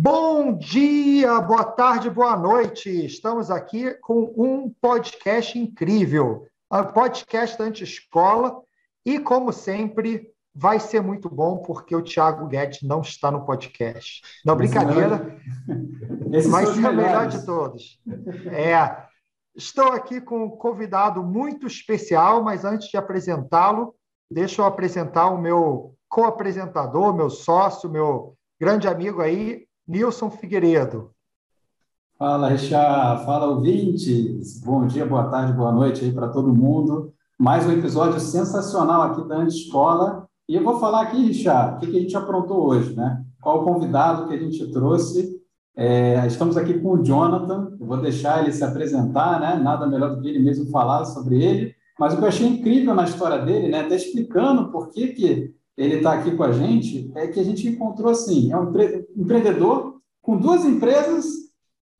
Bom dia, boa tarde, boa noite. Estamos aqui com um podcast incrível, o podcast Anti-Escola. E, como sempre, vai ser muito bom porque o Thiago Guedes não está no podcast. Não, brincadeira. Esse vai ser o melhor de todos. É. Estou aqui com um convidado muito especial, mas antes de apresentá-lo, deixa eu apresentar o meu co-apresentador, meu sócio, meu grande amigo aí, Nilson Figueiredo. Fala, Richard. Fala, ouvintes. Bom dia, boa tarde, boa noite aí para todo mundo. Mais um episódio sensacional aqui da Escola. E eu vou falar aqui, Richard, o que, que a gente aprontou hoje, né? Qual o convidado que a gente trouxe. É, estamos aqui com o Jonathan. Eu vou deixar ele se apresentar, né? Nada melhor do que ele mesmo falar sobre ele. Mas o que eu achei incrível na história dele, né? Até explicando por que, que ele está aqui com a gente, é que a gente encontrou assim, é um empreendedor com duas empresas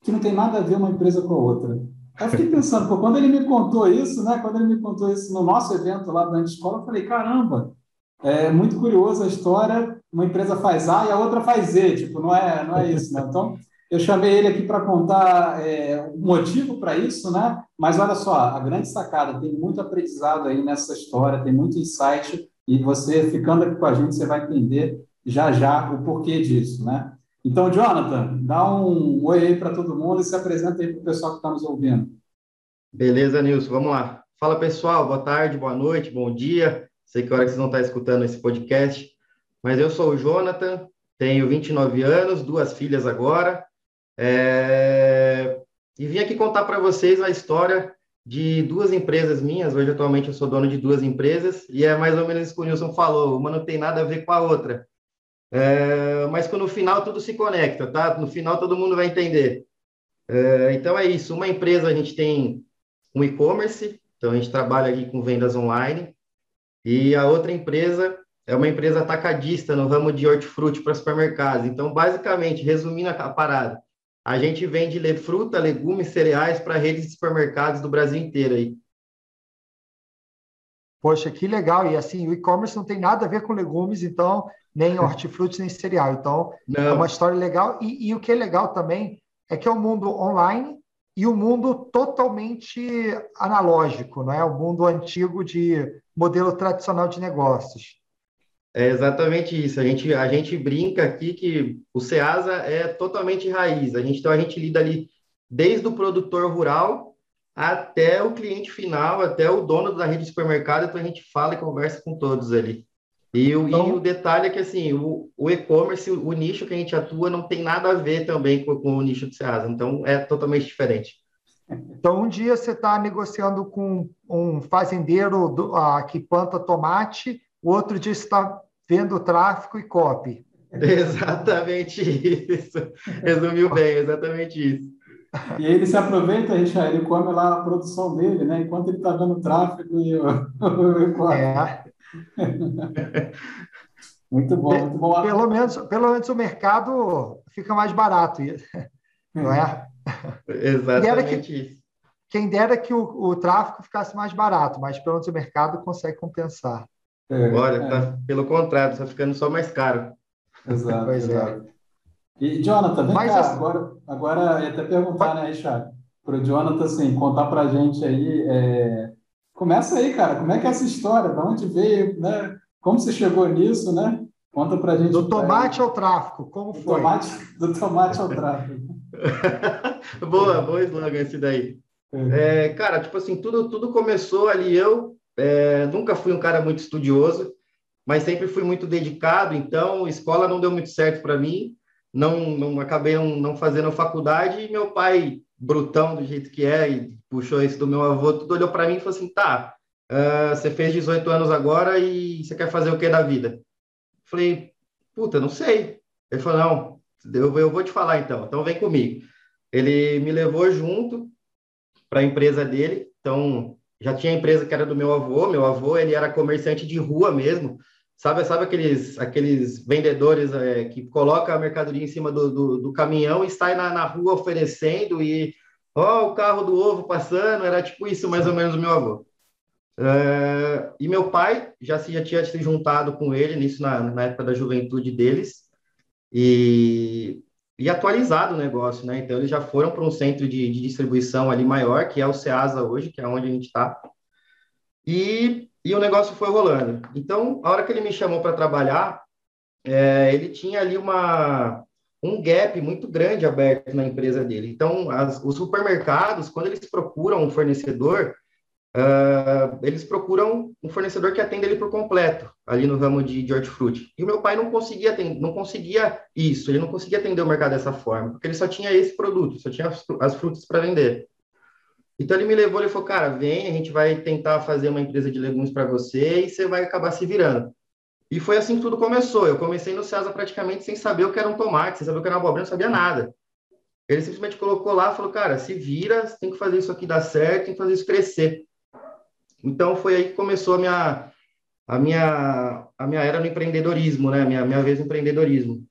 que não tem nada a ver uma empresa com a outra. Eu fiquei pensando, pô, quando ele me contou isso, né? Quando ele me contou isso no nosso evento lá da escola, eu falei, caramba, é muito curioso a história. Uma empresa faz A e a outra faz Z, tipo, não é, não é isso, né? Então, eu chamei ele aqui para contar é, o motivo para isso, né? Mas olha só, a grande sacada, tem muito aprendizado aí nessa história, tem muito insight e você, ficando aqui com a gente, você vai entender já já o porquê disso, né? Então, Jonathan, dá um oi aí para todo mundo e se apresenta aí para o pessoal que está nos ouvindo. Beleza, Nilson, vamos lá. Fala, pessoal, boa tarde, boa noite, bom dia. Sei que hora que vocês vão estar escutando esse podcast, mas eu sou o Jonathan, tenho 29 anos, duas filhas agora, é... e vim aqui contar para vocês a história de duas empresas minhas. Hoje, atualmente, eu sou dono de duas empresas e é mais ou menos isso que o Nilson falou. Uma não tem nada a ver com a outra. É, mas que no final tudo se conecta, tá? No final todo mundo vai entender. É, então é isso. Uma empresa a gente tem um e-commerce, então a gente trabalha aqui com vendas online. E a outra empresa é uma empresa atacadista no ramo de hortifruti para supermercados. Então, basicamente, resumindo a parada, a gente vende fruta, legumes, cereais para redes de supermercados do Brasil inteiro aí. Poxa, que legal. E assim, o e-commerce não tem nada a ver com legumes, então, nem hortifruti, nem cereal. Então, não. é uma história legal. E, e, o que é legal também é que é um mundo online e um mundo totalmente analógico, não é? O um mundo antigo de modelo tradicional de negócios. É exatamente isso. A gente, a gente brinca aqui que o Ceasa é totalmente raiz. A gente, então, a gente lida ali desde o produtor rural até o cliente final, até o dono da rede de supermercado. Então, a gente fala e conversa com todos ali. E o, então, e o detalhe é que, assim, o, o e-commerce, o, o, nicho que a gente atua não tem nada a ver também com, com o nicho do Ceasa. Então, é totalmente diferente. Então, um dia você está negociando com um fazendeiro do, ah, que planta tomate, o outro dia você está vendo tráfico e copy. Exatamente isso. Resumiu bem, exatamente isso. E aí ele se aproveita, Richard, ele come lá a produção dele, né? Enquanto ele está vendo tráfego e o, é. Muito bom, muito bom. Pelo menos, pelo menos o mercado fica mais barato, não é? Exatamente que, isso. Quem dera que o, o tráfego ficasse mais barato, mas pelo menos o mercado consegue compensar. É, Olha, é. Tá, pelo contrário, está ficando só mais caro. Exato, é. exato. É. E, Jonathan, vem Mas, cá, assim, agora, agora ia até perguntar, né, Richard, para o Jonathan, assim, contar para a gente aí, é... começa aí, cara, como é que é essa história, de onde veio, né, como você chegou nisso, né? Conta para a gente. Do tomate ao tráfico, como do foi? Tomate, do tomate ao tráfico. boa, boa slogan esse daí. É. é, cara, tipo assim, tudo, tudo começou ali, eu é, nunca fui um cara muito estudioso, mas sempre fui muito dedicado, então escola não deu muito certo para mim, não, não acabei não, não, fazendo faculdade, e meu pai, brutão do jeito que é, e puxou isso do meu avô, tudo olhou para mim e falou assim, tá, uh, você fez 18 anos agora e você quer fazer o que da vida? Falei, puta, não sei. Ele falou, não, eu, eu vou te falar então, então vem comigo. Ele me levou junto para a empresa dele, então já tinha empresa que era do meu avô, meu avô ele era comerciante de rua mesmo, sabe, sabe aqueles, aqueles vendedores é, que colocam a mercadoria em cima do, do, do caminhão e sai na, na rua oferecendo e ó, oh, o carro do ovo passando, era tipo isso mais ou menos o meu avô. Uh, e meu pai já, se, já tinha se juntado com ele nisso na, na época da juventude deles, e e atualizado o negócio, né? Então, eles já foram para um centro de, de, distribuição ali maior, que é o Ceasa hoje, que é onde a gente está. E, e o negócio foi rolando. Então, a hora que ele me chamou para trabalhar, é, ele tinha ali uma, um gap muito grande aberto na empresa dele. Então, as, os supermercados, quando eles procuram um fornecedor, uh, eles procuram um fornecedor que atenda ele por completo, ali no ramo de, de hortifruti. E o meu pai não conseguia, atender, não conseguia isso, ele não conseguia atender o mercado dessa forma, porque ele só tinha esse produto, só tinha as, as frutas para vender. Então ele me levou, ele falou, cara, vem, a gente vai tentar fazer uma empresa de legumes para você e você vai acabar se virando. E foi assim que tudo começou. Eu comecei no César praticamente sem saber o que era um tomate, sem saber o que era uma abobrinha, não sabia nada. Ele simplesmente colocou lá falou, cara, se vira, tem que fazer isso aqui dar certo, tem que fazer isso crescer. Então foi aí que começou a minha a minha a minha era no empreendedorismo, né? Minha minha vez no empreendedorismo.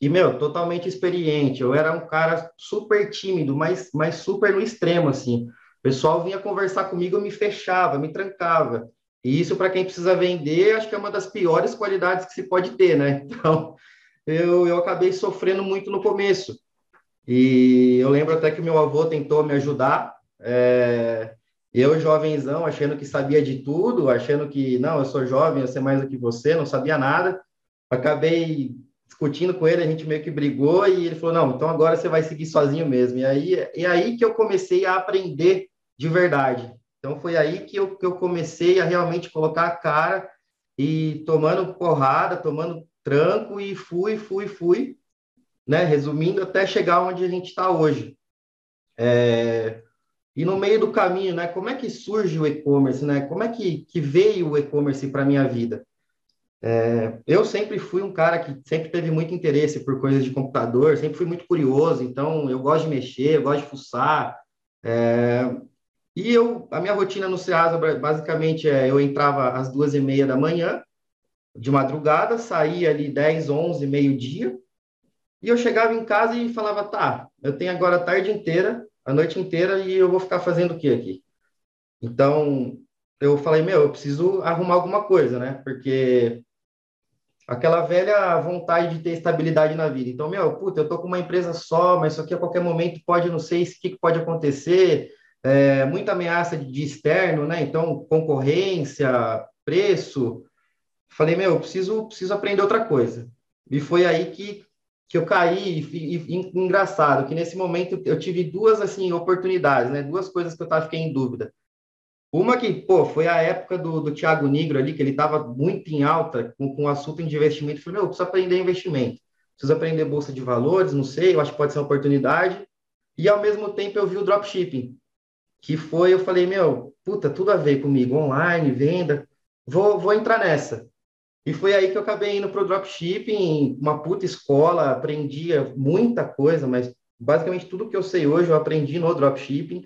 E meu, totalmente experiente. Eu era um cara super tímido, mas mas super no extremo assim. O pessoal vinha conversar comigo, eu me fechava, me trancava. E isso para quem precisa vender, acho que é uma das piores qualidades que se pode ter, né? Então, eu, eu acabei sofrendo muito no começo. E eu lembro até que meu avô tentou me ajudar. É, eu, jovenzão, achando que sabia de tudo, achando que, não, eu sou jovem, eu sei mais do que você, não sabia nada. Acabei discutindo com ele, a gente meio que brigou e ele falou, não, então agora você vai seguir sozinho mesmo. E aí, e aí que eu comecei a aprender de verdade. Então foi aí que eu, que eu comecei a realmente colocar a cara e tomando porrada, tomando tranco e fui, fui, fui, né? Resumindo, até chegar onde a gente está hoje. É, e no meio do caminho, né, como é que surge o e-commerce, né? Como é que, que veio o e-commerce para minha vida? É, eu sempre fui um cara que sempre teve muito interesse por coisas de computador, sempre fui muito curioso, então eu gosto de mexer, eu gosto de fuçar. É, e eu, a minha rotina no Ceasa, basicamente, é eu entrava às duas e meia da manhã, de madrugada, saía ali 10, 11, meio-dia, e eu chegava em casa e falava, tá, eu tenho agora a tarde inteira a noite inteira e eu vou ficar fazendo o que aqui? Então, eu falei, meu, eu preciso arrumar alguma coisa, né? Porque aquela velha vontade de ter estabilidade na vida. Então, meu, puta, eu tô com uma empresa só, mas isso aqui a qualquer momento pode, não sei o que, pode acontecer, é, muita ameaça de, externo, né? Então, concorrência, preço. Falei, meu, eu preciso, preciso aprender outra coisa. E foi aí que que eu caí e, e, engraçado que nesse momento eu tive duas assim oportunidades, né? Duas coisas que eu tava fiquei em dúvida. Uma que, pô, foi a época do, do Thiago Negro ali, que ele estava muito em alta com, com o assunto de investimento. Eu falei, meu, eu preciso aprender investimento. Preciso aprender bolsa de valores, não sei, eu acho que pode ser uma oportunidade. E ao mesmo tempo eu vi o dropshipping, que foi, eu falei, meu, puta, tudo a ver comigo, online, venda, vou, vou entrar nessa. E foi aí que eu acabei indo para o dropshipping, uma puta escola, aprendia muita coisa, mas basicamente tudo que eu sei hoje eu aprendi no dropshipping.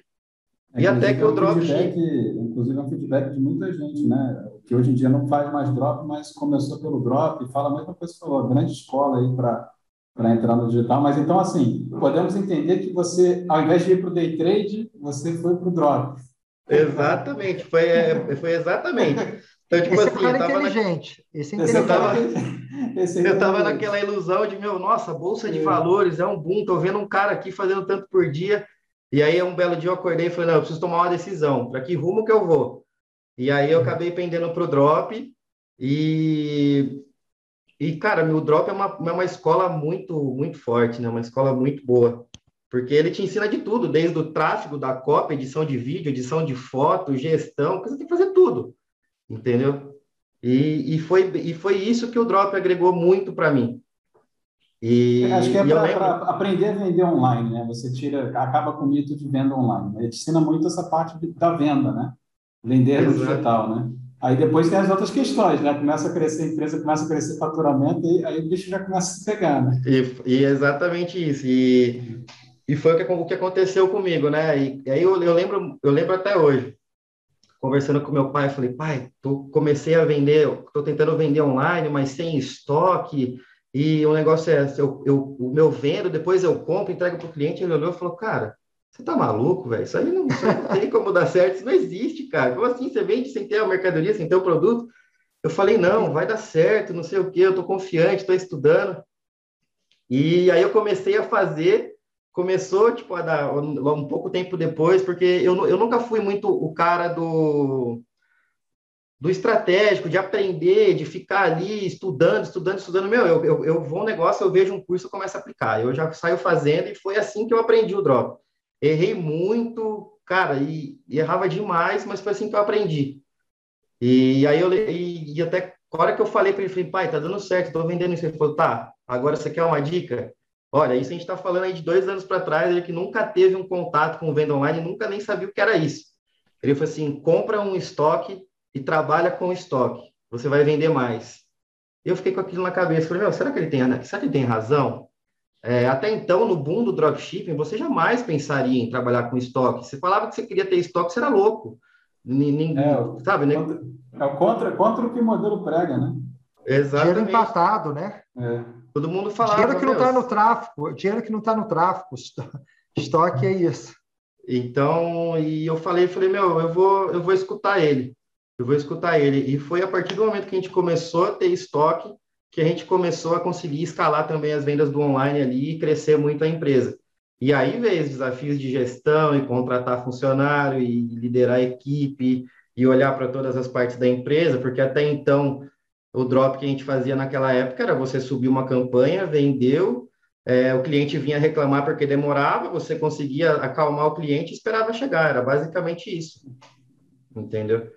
É, e até que o dropshipping. Inclusive, é um feedback de muita gente, né? Que hoje em dia não faz mais drop, mas começou pelo drop e fala a mesma coisa que falou, grande escola aí para para entrar no digital. Mas então, assim, podemos entender que você, ao invés de ir para o day trade, você foi para o drop. Exatamente, foi, é, foi exatamente. Então, tipo esse assim, cara é inteligente. Na... Esse é inteligente. Eu tava, esse eu tava naquela ilusão de, meu, nossa, bolsa de é. valores é um boom, tô vendo um cara aqui fazendo tanto por dia. E aí, um belo dia eu acordei e falei, não, eu preciso tomar uma decisão. Para que rumo que eu vou? E aí eu acabei pendendo pro drop e e cara, meu drop é uma, é uma escola muito muito forte, né? Uma escola muito boa. Porque ele te ensina de tudo, desde o tráfego da cópia, edição de vídeo, edição de foto, gestão, você tem que fazer tudo entendeu? E, e, foi, e foi isso que o Drop agregou muito para mim. E, Acho que é para aprender a vender online, né? Você tira, acaba com o mito de venda online. Ele ensina muito essa parte da venda, né? Vender no digital, né? Aí depois tem as outras questões, né? Começa a crescer a empresa, começa a crescer faturamento, e aí o bicho já começa a se pegar, né? E, e exatamente isso. E, e foi o que, o que aconteceu comigo, né? E, e aí eu, eu, lembro, eu lembro até hoje conversando com meu pai, falei, pai, tô, comecei a vender, estou tentando vender online, mas sem estoque, e o negócio é, eu, eu, o meu vendo, depois eu compro, entrego para o cliente, ele olhou e falou, cara, você tá maluco, velho? Isso aí não, isso não tem como dar certo, isso não existe, cara. Como assim você vende sem ter a mercadoria, sem ter o produto? Eu falei, não, vai dar certo, não sei o quê, eu tô confiante, estou estudando. E aí eu comecei a fazer, começou, tipo, a dar um pouco tempo depois, porque eu, eu nunca fui muito o cara do do estratégico, de aprender, de ficar ali estudando, estudando, estudando. Meu, eu, eu, eu vou um negócio, eu vejo um curso, eu começo a aplicar. Eu já saio fazendo e foi assim que eu aprendi o drop. Errei muito, cara, e, e errava demais, mas foi assim que eu aprendi. E aí eu e, e até a hora que eu falei para ele, falei, pai, tá dando certo, tô vendendo isso. Ele falou, tá, agora você quer uma dica? Olha, isso a gente está falando aí de dois anos para trás, ele que nunca teve um contato com venda online, nunca nem sabia o que era isso. Ele falou assim, compra um estoque e trabalha com estoque, você vai vender mais. Eu fiquei com aquilo na cabeça, falei, meu, será que ele tem, será que ele tem razão? É, até então, no boom do dropshipping, você jamais pensaria em trabalhar com estoque. Você falava que você queria ter estoque, você era louco. Ninguém, é, sabe, né? É o contra, contra o que o modelo prega, né? Exatamente. Dinheiro empatado, né? É. Todo mundo falava. Dinheiro que não está no tráfico, dinheiro que não está no tráfico. Estoque é isso. Então, e eu falei, falei, meu, eu vou, eu vou escutar ele eu vou escutar ele. E foi a partir do momento que a gente começou a ter estoque que a gente começou a conseguir escalar também as vendas do online ali e crescer muito a empresa. E aí veio os desafios de gestão e contratar funcionário e liderar a equipe e olhar para todas as partes da empresa, porque até então o drop que a gente fazia naquela época era você subir uma campanha, vendeu, é, o cliente vinha reclamar porque demorava, você conseguia acalmar o cliente e esperava chegar, era basicamente isso. Entendeu?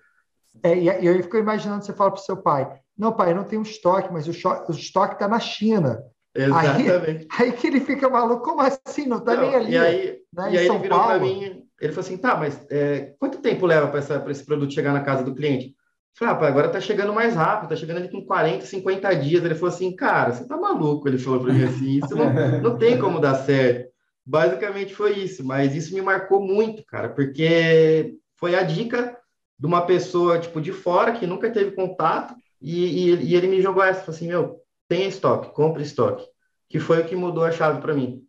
É, e eu fico imaginando você fala para o seu pai: Não, pai, eu não tenho estoque, mas o, o estoque está na China. Exatamente. Aí, aí, que ele fica maluco, como assim? Não está nem ali. E aí, né, e aí ele virou para mim, ele falou assim: tá, mas é, quanto tempo leva para esse produto chegar na casa do cliente? Eu falei, ah, agora está chegando mais rápido, está chegando ali com 40, 50 dias. Ele falou assim, cara, você está maluco? Ele falou para mim assim, isso não, não tem como dar certo. Basicamente foi isso, mas isso me marcou muito, cara, porque foi a dica de uma pessoa, tipo, de fora, que nunca teve contato, e, e, e ele me jogou essa, assim, meu, tem estoque, compre estoque, que foi o que mudou a chave para mim.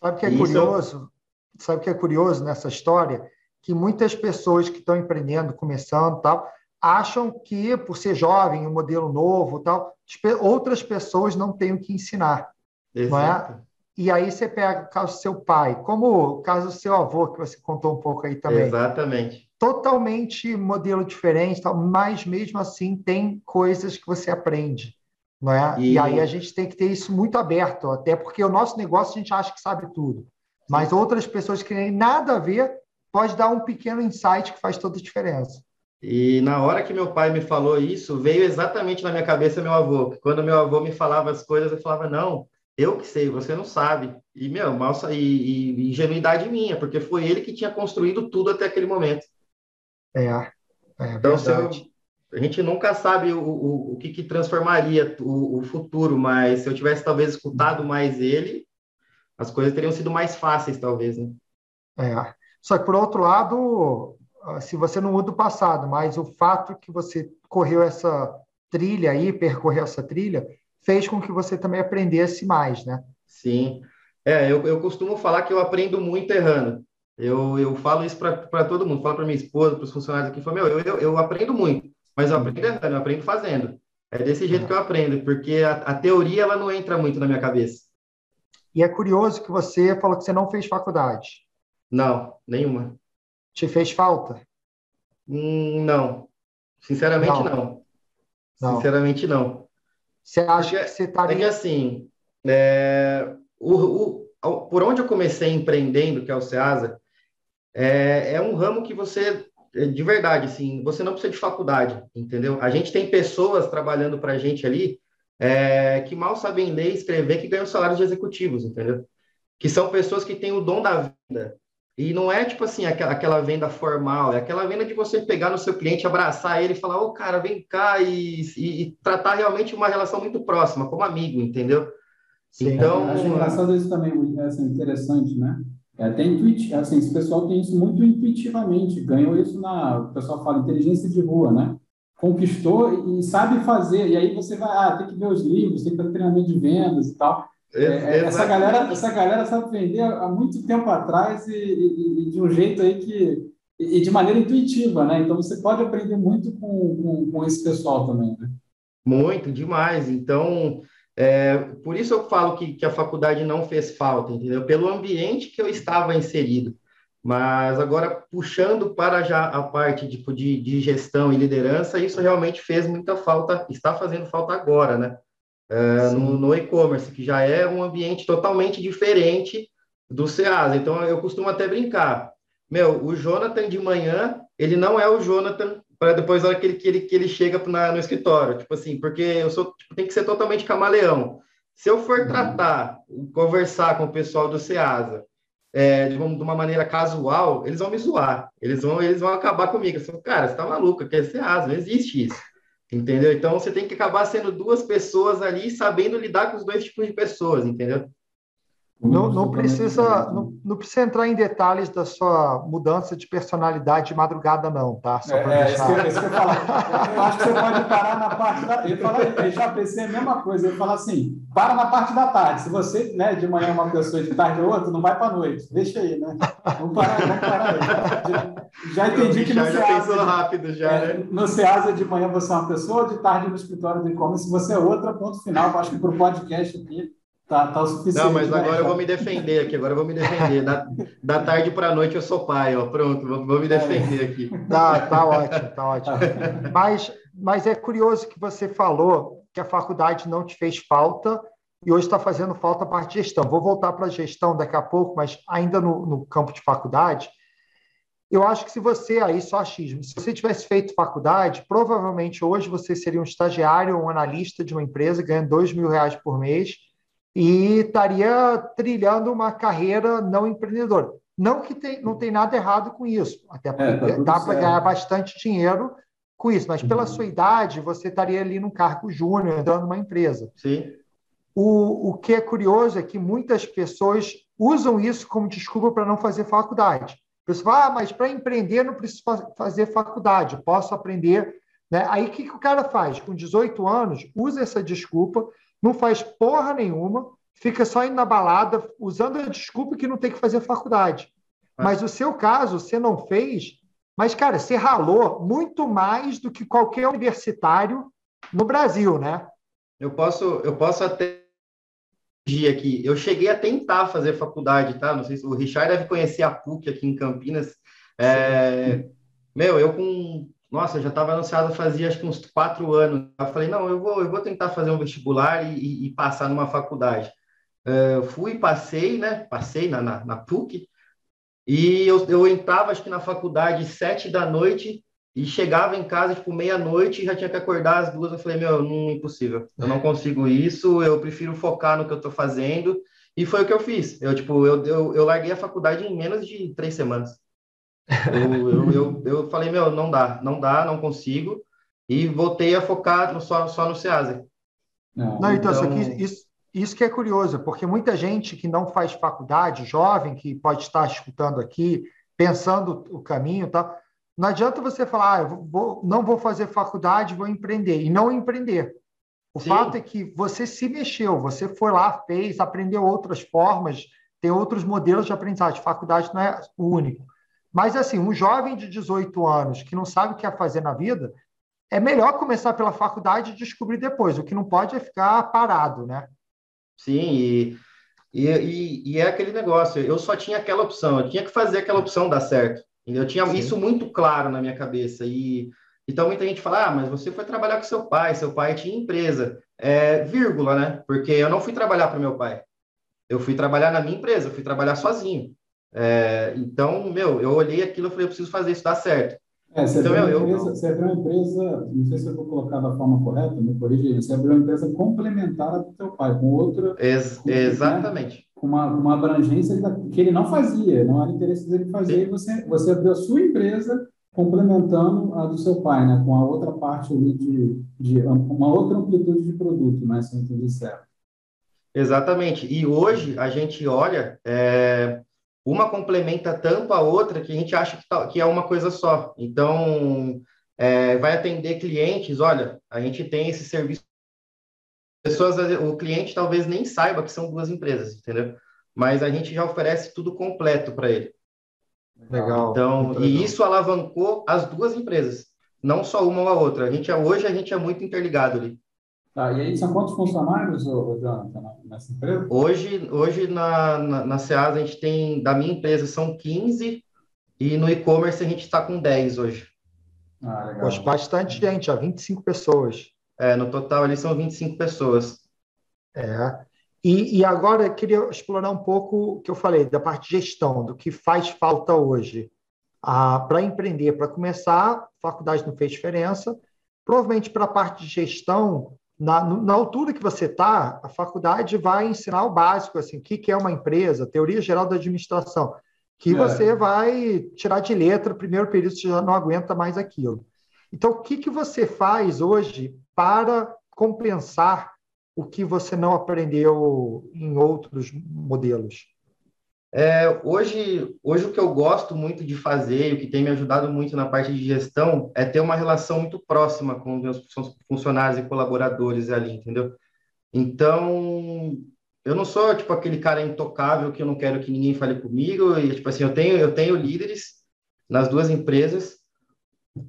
Sabe o que é Isso... curioso? Sabe o que é curioso nessa história? Que muitas pessoas que estão empreendendo, começando tal, acham que, por ser jovem, um modelo novo tal, outras pessoas não têm o que ensinar. Exato. Não é? E aí você pega o caso do seu pai, como o caso do seu avô, que você contou um pouco aí também. Exatamente totalmente modelo diferente, tal, mas mesmo assim tem coisas que você aprende. Não é? E... e aí a gente tem que ter isso muito aberto, até porque o nosso negócio a gente acha que sabe tudo. Mas outras pessoas que nem nada a ver pode dar um pequeno insight que faz toda a diferença. E na hora que meu pai me falou isso, veio exatamente na minha cabeça meu avô. Quando meu avô me falava as coisas, eu falava, não, eu que sei, você não sabe. E, meu, mal, e, e ingenuidade minha, porque foi ele que tinha construído tudo até aquele momento. É, é então, verdade. Eu, a gente nunca sabe o, o, o que, que transformaria o, o, futuro, mas se eu tivesse talvez escutado mais ele, as coisas teriam sido mais fáceis, talvez, né? É. Só que, por outro lado, se você não muda o passado, mas o fato que você correu essa trilha aí, percorreu essa trilha, fez com que você também aprendesse mais, né? Sim. É, eu, eu costumo falar que eu aprendo muito errando. Eu, eu falo isso para todo mundo, falo para minha esposa, para os funcionários aqui, falo, meu, eu, eu, eu, aprendo muito, mas eu aprendo errando, eu aprendo fazendo. É desse jeito que eu aprendo, porque a, a, teoria ela não entra muito na minha cabeça. E é curioso que você falou que você não fez faculdade. Não, nenhuma. Te fez falta? Hum, não. Sinceramente, não. não. Sinceramente, não. Você acha porque, que você estaria... É que assim, é, o, o, por onde eu comecei empreendendo, que é o Ceasa, é, é um ramo que você, é, de verdade, assim, você não precisa de faculdade, entendeu? A gente tem pessoas trabalhando para a gente ali é, que mal sabem ler e escrever, que ganham salários de executivos, entendeu? Que são pessoas que têm o dom da venda. E não é tipo assim, aquela, venda formal, é aquela venda de você pegar no seu cliente, abraçar ele e falar, ô oh, cara, vem cá e, e, e, tratar realmente uma relação muito próxima, como amigo, entendeu? Sim, então, acho engraçado isso também, assim, interessante, né? É até intuitivo, assim, esse pessoal tem isso muito intuitivamente, ganhou isso na, o pessoal fala, inteligência de rua, né? Conquistou e sabe fazer, e aí você vai, ah, tem que ver os livros, tem que ter treinamento de vendas e tal. É, é essa, galera, essa galera sabe vender há muito tempo atrás e, e, e, de um jeito aí que. E de maneira intuitiva, né? Então você pode aprender muito com, com, com esse pessoal também, né? Muito, demais. Então, É, por isso eu falo que, que a faculdade não fez falta, entendeu? Pelo ambiente que eu estava inserido. Mas agora, puxando para já a parte tipo, de, de gestão e liderança, isso realmente fez muita falta, está fazendo falta agora, né? É, no, no e-commerce, que já é um ambiente totalmente diferente do SEASA. Então, eu costumo até brincar. Meu, o Jonathan de manhã, ele não é o Jonathan para depois na hora que ele, que ele, que ele chega na, no escritório. Tipo assim, porque eu sou, tipo, tem que ser totalmente camaleão. Se eu for uhum. tratar, conversar com o pessoal do SEASA é, de, uma, de, uma, maneira casual, eles vão me zoar. Eles vão, eles vão acabar comigo. Eu falo, cara, você tá maluco, quer ser asa, não existe isso. Entendeu? Então você tem que acabar sendo duas pessoas ali, sabendo lidar com os dois tipos de pessoas, entendeu? Não, não, precisa, não, não, precisa entrar em detalhes da sua mudança de personalidade de madrugada, não, tá? Só é, deixar... é, isso que eu falar. Eu acho que você pode parar na parte da. Eu, falo, eu já pensei a mesma coisa. Eu falo assim: para na parte da tarde. Se você, né, de manhã é uma pessoa, de tarde é outra, não vai para a noite. Deixa aí, né? Vamos parar, vamos parar aí. Já, já entendi que no já Ceasa. De, rápido, já, é, né? No Ceasa de manhã você é uma pessoa, de tarde no escritório do e-commerce você é outra, ponto final. Eu acho que para o podcast aqui Tá, tá o suficiente. Não, mas né? agora né? eu vou me defender aqui, agora eu vou me defender. Da, da tarde para a noite eu sou pai, ó. Pronto, vou, vou me defender aqui. Tá, tá ótimo, tá ótimo. Mas, mas é curioso que você falou que a faculdade não te fez falta e hoje está fazendo falta a parte de gestão. Vou voltar para a gestão daqui a pouco, mas ainda no, no campo de faculdade, eu acho que se você, aí só achismo, se você tivesse feito faculdade, provavelmente hoje você seria um estagiário ou um analista de uma empresa ganhando dois mil reais por mês e estaria trilhando uma carreira não empreendedora. Não que tem, não tem nada errado com isso, até porque é, tá dá para ganhar bastante dinheiro com isso, mas pela uhum. sua idade, você estaria ali num cargo júnior, entrando numa empresa. Sim. O, o que é curioso é que muitas pessoas usam isso como desculpa para não fazer faculdade. A pessoa fala, ah, mas para empreender não preciso fazer faculdade, posso aprender. Né? Aí o que, que o cara faz? Com 18 anos, usa essa desculpa não faz porra nenhuma, fica só indo na balada, usando a desculpa que não tem que fazer faculdade. É. Mas o seu caso, você não fez, mas, cara, você ralou muito mais do que qualquer universitário no Brasil, né? Eu posso, eu posso até dia aqui. Eu cheguei a tentar fazer faculdade, tá? Não sei se o Richard deve conhecer a PUC aqui em Campinas. É, meu, eu com nossa, já estava anunciado fazia acho que uns quatro anos. Eu falei, não, eu vou, eu vou tentar fazer um vestibular e, e passar numa faculdade. Uh, fui, passei, né? Passei na, na, na PUC, e eu, eu entrava, acho que na faculdade, sete da noite, e chegava em casa, tipo, meia-noite, e já tinha que acordar às duas. Eu falei, meu, não, impossível, eu não consigo isso, eu prefiro focar no que eu estou fazendo. E foi o que eu fiz. Eu, tipo, eu, eu, eu larguei a faculdade em menos de três semanas. Eu, eu, eu, eu, falei, meu, não dá, não dá, não consigo. E voltei a focar no, só, só no SEASA. Não, não então, então... Isso, isso, isso que é curioso, porque muita gente que não faz faculdade, jovem, que pode estar escutando aqui, pensando o caminho, tá? não adianta você falar, ah, eu vou, não vou fazer faculdade, vou empreender, e não empreender. O Sim. fato é que você se mexeu, você foi lá, fez, aprendeu outras formas, tem outros modelos de aprendizagem. Faculdade não é o único. Mas, assim, um jovem de 18 anos que não sabe o que é fazer na vida, é melhor começar pela faculdade e descobrir depois. O que não pode é ficar parado, né? Sim, e, e, e é aquele negócio. Eu só tinha aquela opção, eu tinha que fazer aquela opção dar certo. Eu tinha Sim. isso muito claro na minha cabeça. E então muita gente fala: ah, mas você foi trabalhar com seu pai, seu pai tinha empresa. É, vírgula, né? Porque eu não fui trabalhar para meu pai. Eu fui trabalhar na minha empresa, eu fui trabalhar sozinho. É, então, meu, eu olhei aquilo e falei, eu preciso fazer isso dar certo. É, você, então, abriu meu, empresa, eu... você abriu uma empresa, não sei se eu vou colocar da forma correta, me corrija, você abriu uma empresa complementar do teu pai, com outra... Ex com, exatamente. Né, com uma, uma abrangência que ele não fazia, não era interesse dele fazer, Sim. e você, você abriu a sua empresa complementando a do seu pai, né, com a outra parte ali de, de uma outra amplitude de produto, né, se eu entendi certo. Exatamente. E hoje a gente olha... É uma complementa tanto a outra que a gente acha que, tá, que é uma coisa só. Então, é, vai atender clientes, olha, a gente tem esse serviço. Pessoas, o cliente talvez nem saiba que são duas empresas, entendeu? Mas a gente já oferece tudo completo para ele. Legal. Então, e legal. isso alavancou as duas empresas, não só uma ou a outra. A gente hoje a gente é muito interligado ali. Tá, e aí são quantos funcionários, Jonathan, nessa empresa? Hoje, hoje na, na, na SEAS a gente tem, da minha empresa são 15 e no e-commerce a gente está com 10 hoje. Ah, legal. Poxa, bastante gente, já 25 pessoas. É, no total ali são 25 pessoas. É. E, e agora eu queria explorar um pouco o que eu falei, da parte de gestão, do que faz falta hoje. Ah, para empreender, para começar, a faculdade não fez diferença. Provavelmente para a parte de gestão, na, na altura que você está, a faculdade vai ensinar o básico, assim, o que, que é uma empresa, teoria geral da administração, que é. você vai tirar de letra, primeiro período você já não aguenta mais aquilo. Então, o que, que você faz hoje para compensar o que você não aprendeu em outros modelos? É, hoje, hoje o que eu gosto muito de fazer, o que tem me ajudado muito na parte de gestão, é ter uma relação muito próxima com meus funcionários e colaboradores ali, entendeu? Então, eu não sou tipo aquele cara intocável que eu não quero que ninguém fale comigo e tipo assim, eu tenho eu tenho líderes nas duas empresas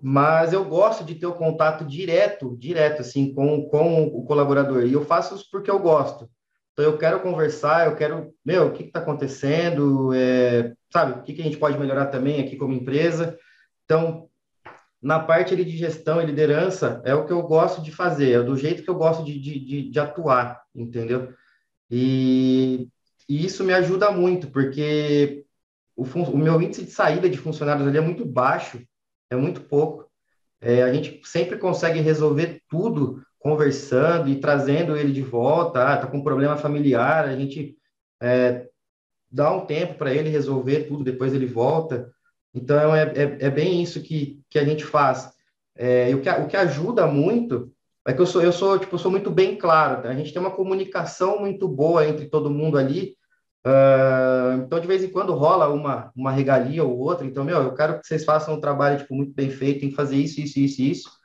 mas eu gosto de ter o contato direto, direto, assim, com, com o colaborador. E eu faço isso porque eu gosto. Então, eu quero conversar, eu quero, meu, o que está acontecendo, é, sabe, o que, que a gente pode melhorar também aqui como empresa. Então, na parte de gestão e liderança, é o que eu gosto de fazer, é do jeito que eu gosto de, de, de atuar, entendeu? E, e, isso me ajuda muito, porque o, o meu índice de saída de funcionários ali é muito baixo, é muito pouco. É, a gente sempre consegue resolver tudo conversando e trazendo ele de volta. Ah, tá com um problema familiar, a gente é, dá um tempo para ele resolver tudo, depois ele volta. Então, é, é, é, bem isso que, que a gente faz. É, o que, o que ajuda muito é que eu sou, eu sou, tipo, sou muito bem claro. Tá? A gente tem uma comunicação muito boa entre todo mundo ali. Uh, então, de vez em quando rola uma, uma regalia ou outra. Então, meu, eu quero que vocês façam um trabalho tipo, muito bem feito em fazer isso, isso, isso, isso.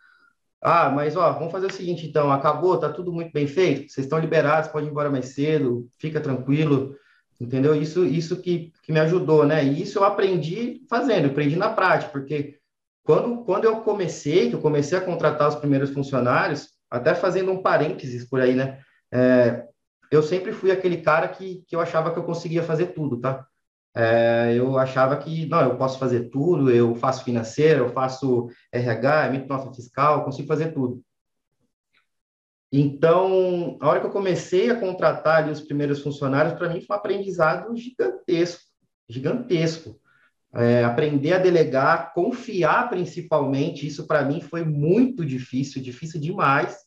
Ah, mas ó, vamos fazer o seguinte, então, acabou, tá tudo muito bem feito, vocês estão liberados, pode ir embora mais cedo, fica tranquilo, entendeu? Isso, isso que, que me ajudou, né? E isso eu aprendi fazendo, aprendi na prática, porque quando, quando eu comecei, que eu comecei a contratar os primeiros funcionários, até fazendo um parênteses por aí, né? É, eu sempre fui aquele cara que, que eu achava que eu conseguia fazer tudo, tá? É, eu achava que, não, eu posso fazer tudo, eu faço financeiro, eu faço RH, emito nota fiscal, consigo fazer tudo. Então, a hora que eu comecei a contratar ali, os primeiros funcionários, para mim foi um aprendizado gigantesco, gigantesco. É, aprender a delegar, confiar principalmente, isso para mim foi muito difícil, difícil demais.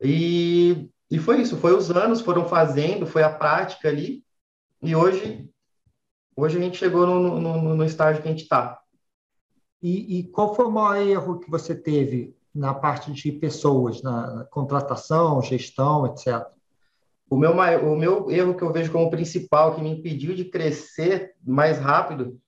E e foi isso, foi os anos, foram fazendo, foi a prática ali, e hoje, hoje a gente chegou no, no, no estágio que a gente está. E, e, qual foi o maior erro que você teve na parte de pessoas, na contratação, gestão, etc? O meu, o meu erro que eu vejo como principal, que me impediu de crescer mais rápido,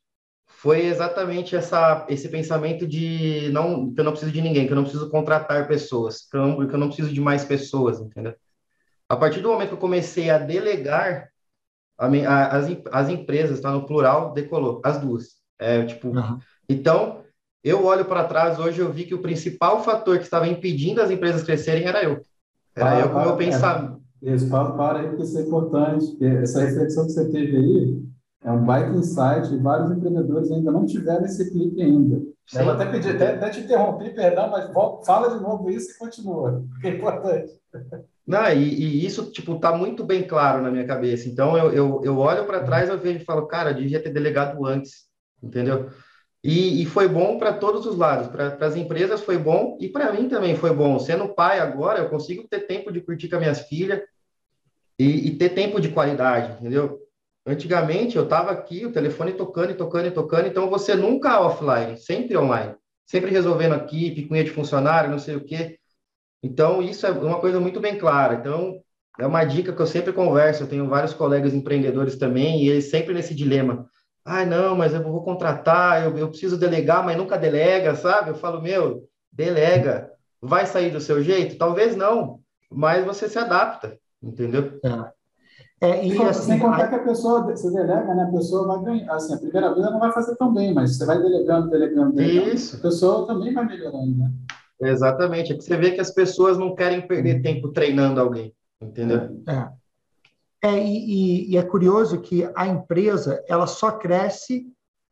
foi exatamente essa, esse pensamento de não, que eu não preciso de ninguém, que eu não preciso contratar pessoas, que eu não, que eu não preciso de mais pessoas, entendeu? A partir do momento que eu comecei a delegar, a, a, as, as empresas, está no plural, decolou, as duas. É, tipo, uhum. Então, eu olho para trás, hoje eu vi que o principal fator que estava impedindo as empresas crescerem era eu. Era para, eu com o meu pensamento. É, isso, para, para aí, porque isso é importante. Essa reflexão que você teve aí é um baita insight e vários empreendedores ainda não tiveram esse clique ainda. Sim. Eu até até, até te interrompi, perdão, mas volta, fala de novo isso e continua, que é importante. Não, e, e, isso, tipo, tá muito bem claro na minha cabeça. Então, eu, eu, eu olho para trás, eu vejo e falo, cara, devia ter delegado antes, entendeu? E, e foi bom para todos os lados. Para as empresas foi bom e para mim também foi bom. Sendo pai agora, eu consigo ter tempo de curtir com as minhas filhas e, e ter tempo de qualidade, entendeu? Antigamente, eu estava aqui, o telefone tocando e tocando e tocando, então você nunca offline, sempre online. Sempre resolvendo aqui, picuinha de funcionário, não sei o quê. Então, isso é uma coisa muito bem clara. Então, é uma dica que eu sempre converso. Eu tenho vários colegas empreendedores também, e eles sempre nesse dilema. Ah, não, mas eu vou contratar, eu, eu preciso delegar, mas nunca delega, sabe? Eu falo, meu, delega. Vai sair do seu jeito? Talvez não, mas você se adapta, entendeu? É. É, e assim, sem contar que a pessoa, você delega, né? A pessoa vai ganhar. Assim, a primeira vez ela não vai fazer tão bem, mas você vai delegando, delegando, delegando. Isso. A pessoa também vai melhorando, né? Exatamente. É que você vê que as pessoas não querem perder tempo treinando alguém, entendeu? É. É, e, e, é curioso que a empresa ela só cresce,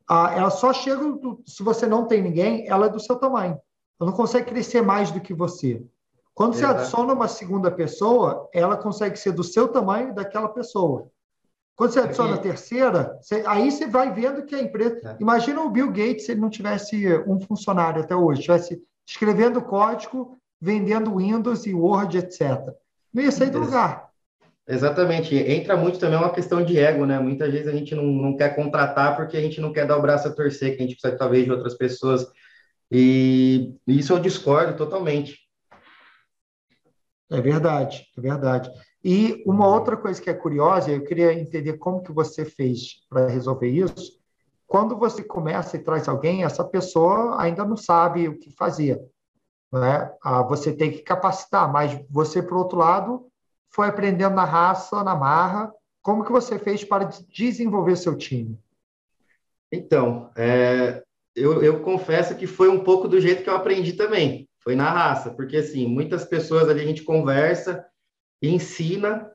ela só chega, se você não tem ninguém, ela é do seu tamanho. Ela não consegue crescer mais do que você. Quando você adiciona uma segunda pessoa, ela consegue ser do seu tamanho daquela pessoa. Quando você adiciona a terceira, você, aí você vai vendo que a empresa. É. Imagina o Bill Gates se ele não tivesse um funcionário até hoje, tivesse escrevendo código, vendendo Windows e Word, etc. Não ia sair do lugar. Exatamente. Entra muito também uma questão de ego, né? Muitas vezes a gente não, não quer contratar porque a gente não quer dar o braço a torcer, que a gente precisa talvez de outras pessoas. E isso eu discordo totalmente. É verdade, é verdade. E uma outra coisa que é curiosa, eu queria entender como que você fez para resolver isso. Quando você começa e traz alguém, essa pessoa ainda não sabe o que fazer. Né? Ah, você tem que capacitar, mas você, por outro lado, foi aprendendo na raça, na marra. Como que você fez para desenvolver seu time? Então, é, eu, eu, confesso que foi um pouco do jeito que eu aprendi também. Foi na raça, porque assim, muitas pessoas ali a gente conversa, ensina,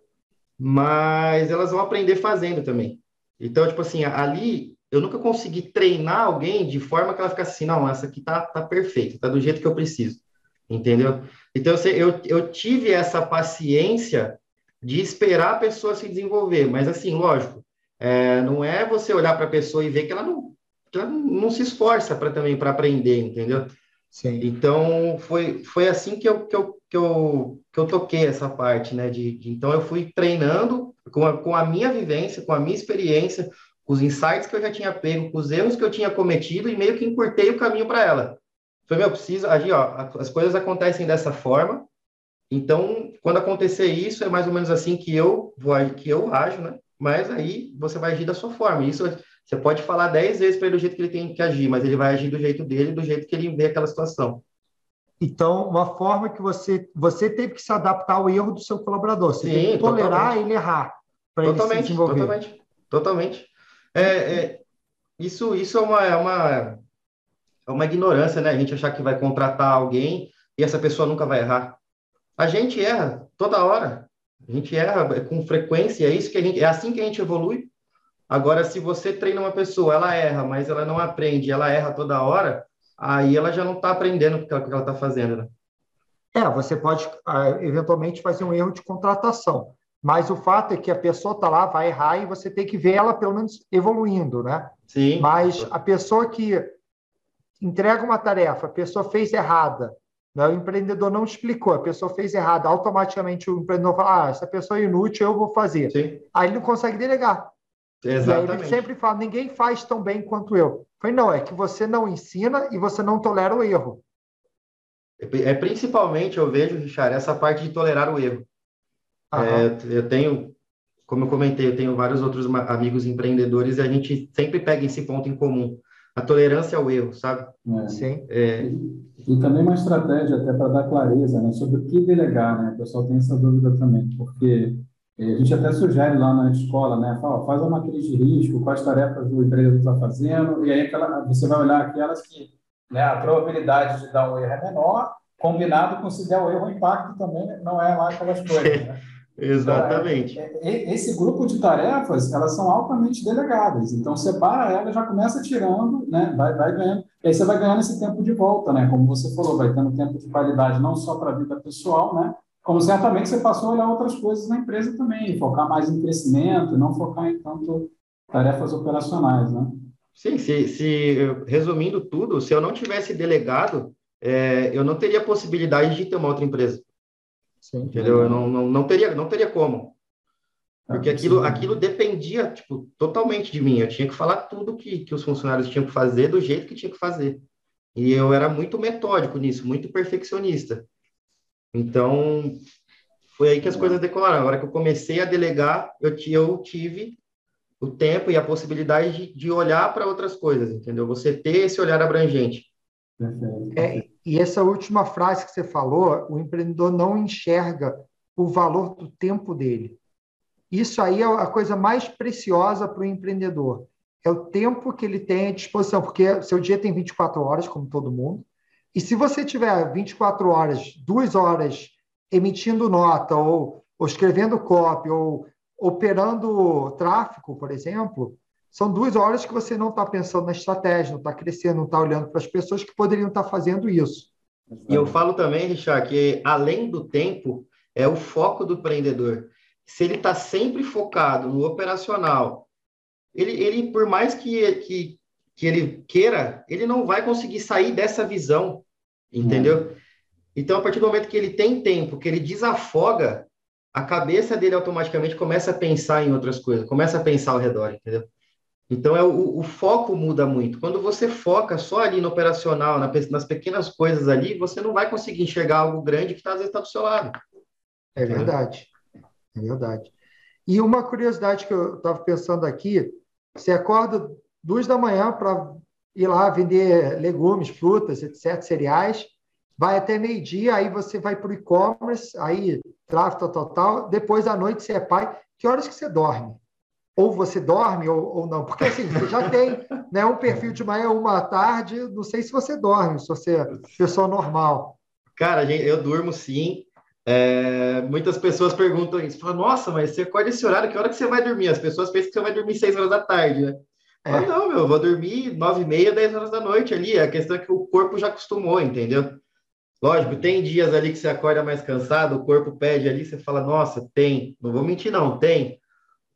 mas elas vão aprender fazendo também. Então, tipo assim, ali eu nunca consegui treinar alguém de forma que ela ficasse assim, não, essa aqui tá, tá perfeita, tá do jeito que eu preciso, entendeu? Então, eu, eu tive essa paciência de esperar a pessoa se desenvolver, mas assim, lógico, é, não é você olhar para a pessoa e ver que ela não, que ela não se esforça para também para aprender, entendeu? Sim. Então foi, foi assim que eu, que, eu, que, eu, que eu toquei essa parte, né? De, de, então eu fui treinando com a, com a minha vivência, com a minha experiência, com os insights que eu já tinha pego, com os erros que eu tinha cometido e meio que encurtei o caminho para ela. Foi, meu, preciso agir, ó, as coisas acontecem dessa forma, então, quando acontecer isso, é mais ou menos assim que eu vou que eu ajo, né? Mas aí você vai agir da sua forma. Isso você pode falar dez vezes para ele do jeito que ele tem que agir, mas ele vai agir do jeito dele, do jeito que ele vê aquela situação. Então, uma forma que você você teve que se adaptar ao erro do seu colaborador. Você Sim, tem que tolerar totalmente. ele errar para ele se desenvolver. Totalmente, totalmente. É, é, isso, isso é uma, é uma é uma ignorância, né? A gente achar que vai contratar alguém e essa pessoa nunca vai errar. A gente erra toda hora. A gente erra com frequência, é isso que gente, é assim que a gente evolui. Agora, se você treina uma pessoa, ela erra, mas ela não aprende, ela erra toda hora, aí ela já não está aprendendo o que ela está fazendo, né? É, você pode ah, eventualmente fazer um erro de contratação, mas o fato é que a pessoa está lá, vai errar e você tem que ver ela pelo menos evoluindo, né? Sim. Mas a pessoa que entrega uma tarefa, a pessoa fez errada, né? o empreendedor não explicou, a pessoa fez errada, automaticamente o empreendedor fala, ah, essa pessoa é inútil, eu vou fazer. Sim. Aí ele não consegue delegar. Exatamente. ele sempre fala, ninguém faz tão bem quanto eu. Foi não, é que você não ensina e você não tolera o erro. É, é principalmente, eu vejo, Richard, essa parte de tolerar o erro. É, eu tenho, como eu comentei, eu tenho vários outros amigos empreendedores e a gente sempre pega esse ponto em comum a tolerância ao erro, sabe? É. Sim. É... E também uma estratégia até para dar clareza né, sobre o que delegar, né? O pessoal tem essa dúvida também, porque eh, a gente até sugere lá na escola, né? Fala, faz uma matriz de risco, quais tarefas o empreendedor está fazendo, e aí aquela, você vai olhar aquelas que né, a probabilidade de dar um erro é menor, combinado com se der o erro, o impacto também não é lá aquelas coisas, né? Exatamente. Então, é, é, esse grupo de tarefas, elas são altamente delegadas. Então, separa ela, já começa tirando, né? Vai, vai ganhando. E aí você vai ganhando esse tempo de volta, né? Como você falou, vai tendo tempo de qualidade não só para a vida pessoal, né? Como certamente você passou a olhar outras coisas na empresa também, focar mais em crescimento, não focar em tanto tarefas operacionais, né? Sim, se, se resumindo tudo, se eu não tivesse delegado, é, eu não teria possibilidade de ter uma outra empresa. Sim, entendeu? Eu não, não, não, teria, não teria como. Porque aquilo, aquilo dependia tipo, totalmente de mim. Eu tinha que falar tudo que, que os funcionários tinham que fazer do jeito que tinha que fazer. E eu era muito metódico nisso, muito perfeccionista. Então, foi aí que as coisas decolaram. A hora que eu comecei a delegar, eu, eu tive o tempo e a possibilidade de, de olhar para outras coisas, entendeu? Você ter esse olhar abrangente. É, e essa última frase que você falou, o empreendedor não enxerga o valor do tempo dele. Isso aí é a coisa mais preciosa para o empreendedor. É o tempo que ele tem à disposição, porque seu dia tem 24 horas, como todo mundo, E se você tiver 24 horas, duas horas emitindo nota, ou, ou escrevendo copy, ou operando tráfego, por exemplo, são duas horas que você não está pensando na estratégia, não está crescendo, não está olhando para as pessoas que poderiam estar tá fazendo isso. E eu falo também, Richard, que além do tempo, é o foco do empreendedor. Se ele está sempre focado no operacional, ele, ele por mais que, que, que ele queira, ele não vai conseguir sair dessa visão, entendeu? Hum. Então, a partir do momento que ele tem tempo, que ele desafoga, a cabeça dele automaticamente começa a pensar em outras coisas, começa a pensar ao redor, entendeu? Então, é o, o, foco muda muito. Quando você foca só ali no operacional, na, nas pequenas coisas ali, você não vai conseguir enxergar algo grande que tá, às vezes está do seu lado. É verdade. É verdade. E uma curiosidade que eu estava pensando aqui, você acorda duas da manhã para ir lá vender legumes, frutas, etc., cereais, vai até meio-dia, aí você vai para o e-commerce, aí tráfego total, depois à noite você é pai. Que horas que você dorme? Ou você dorme ou, ou não. Porque assim, você já tem né, um perfil de manhã, uma tarde, não sei se você dorme, se você é pessoa normal. Cara, eu durmo sim. É, muitas pessoas perguntam isso, falam, nossa, mas você acorda esse horário, que hora que você vai dormir? As pessoas pensam que você vai dormir seis horas da tarde, né? É. não, meu, eu vou dormir nove e meia, dez horas da noite ali. A questão é que o corpo já acostumou, entendeu? Lógico, tem dias ali que você acorda mais cansado, o corpo pede ali, você fala, nossa, tem. Não vou mentir, não, tem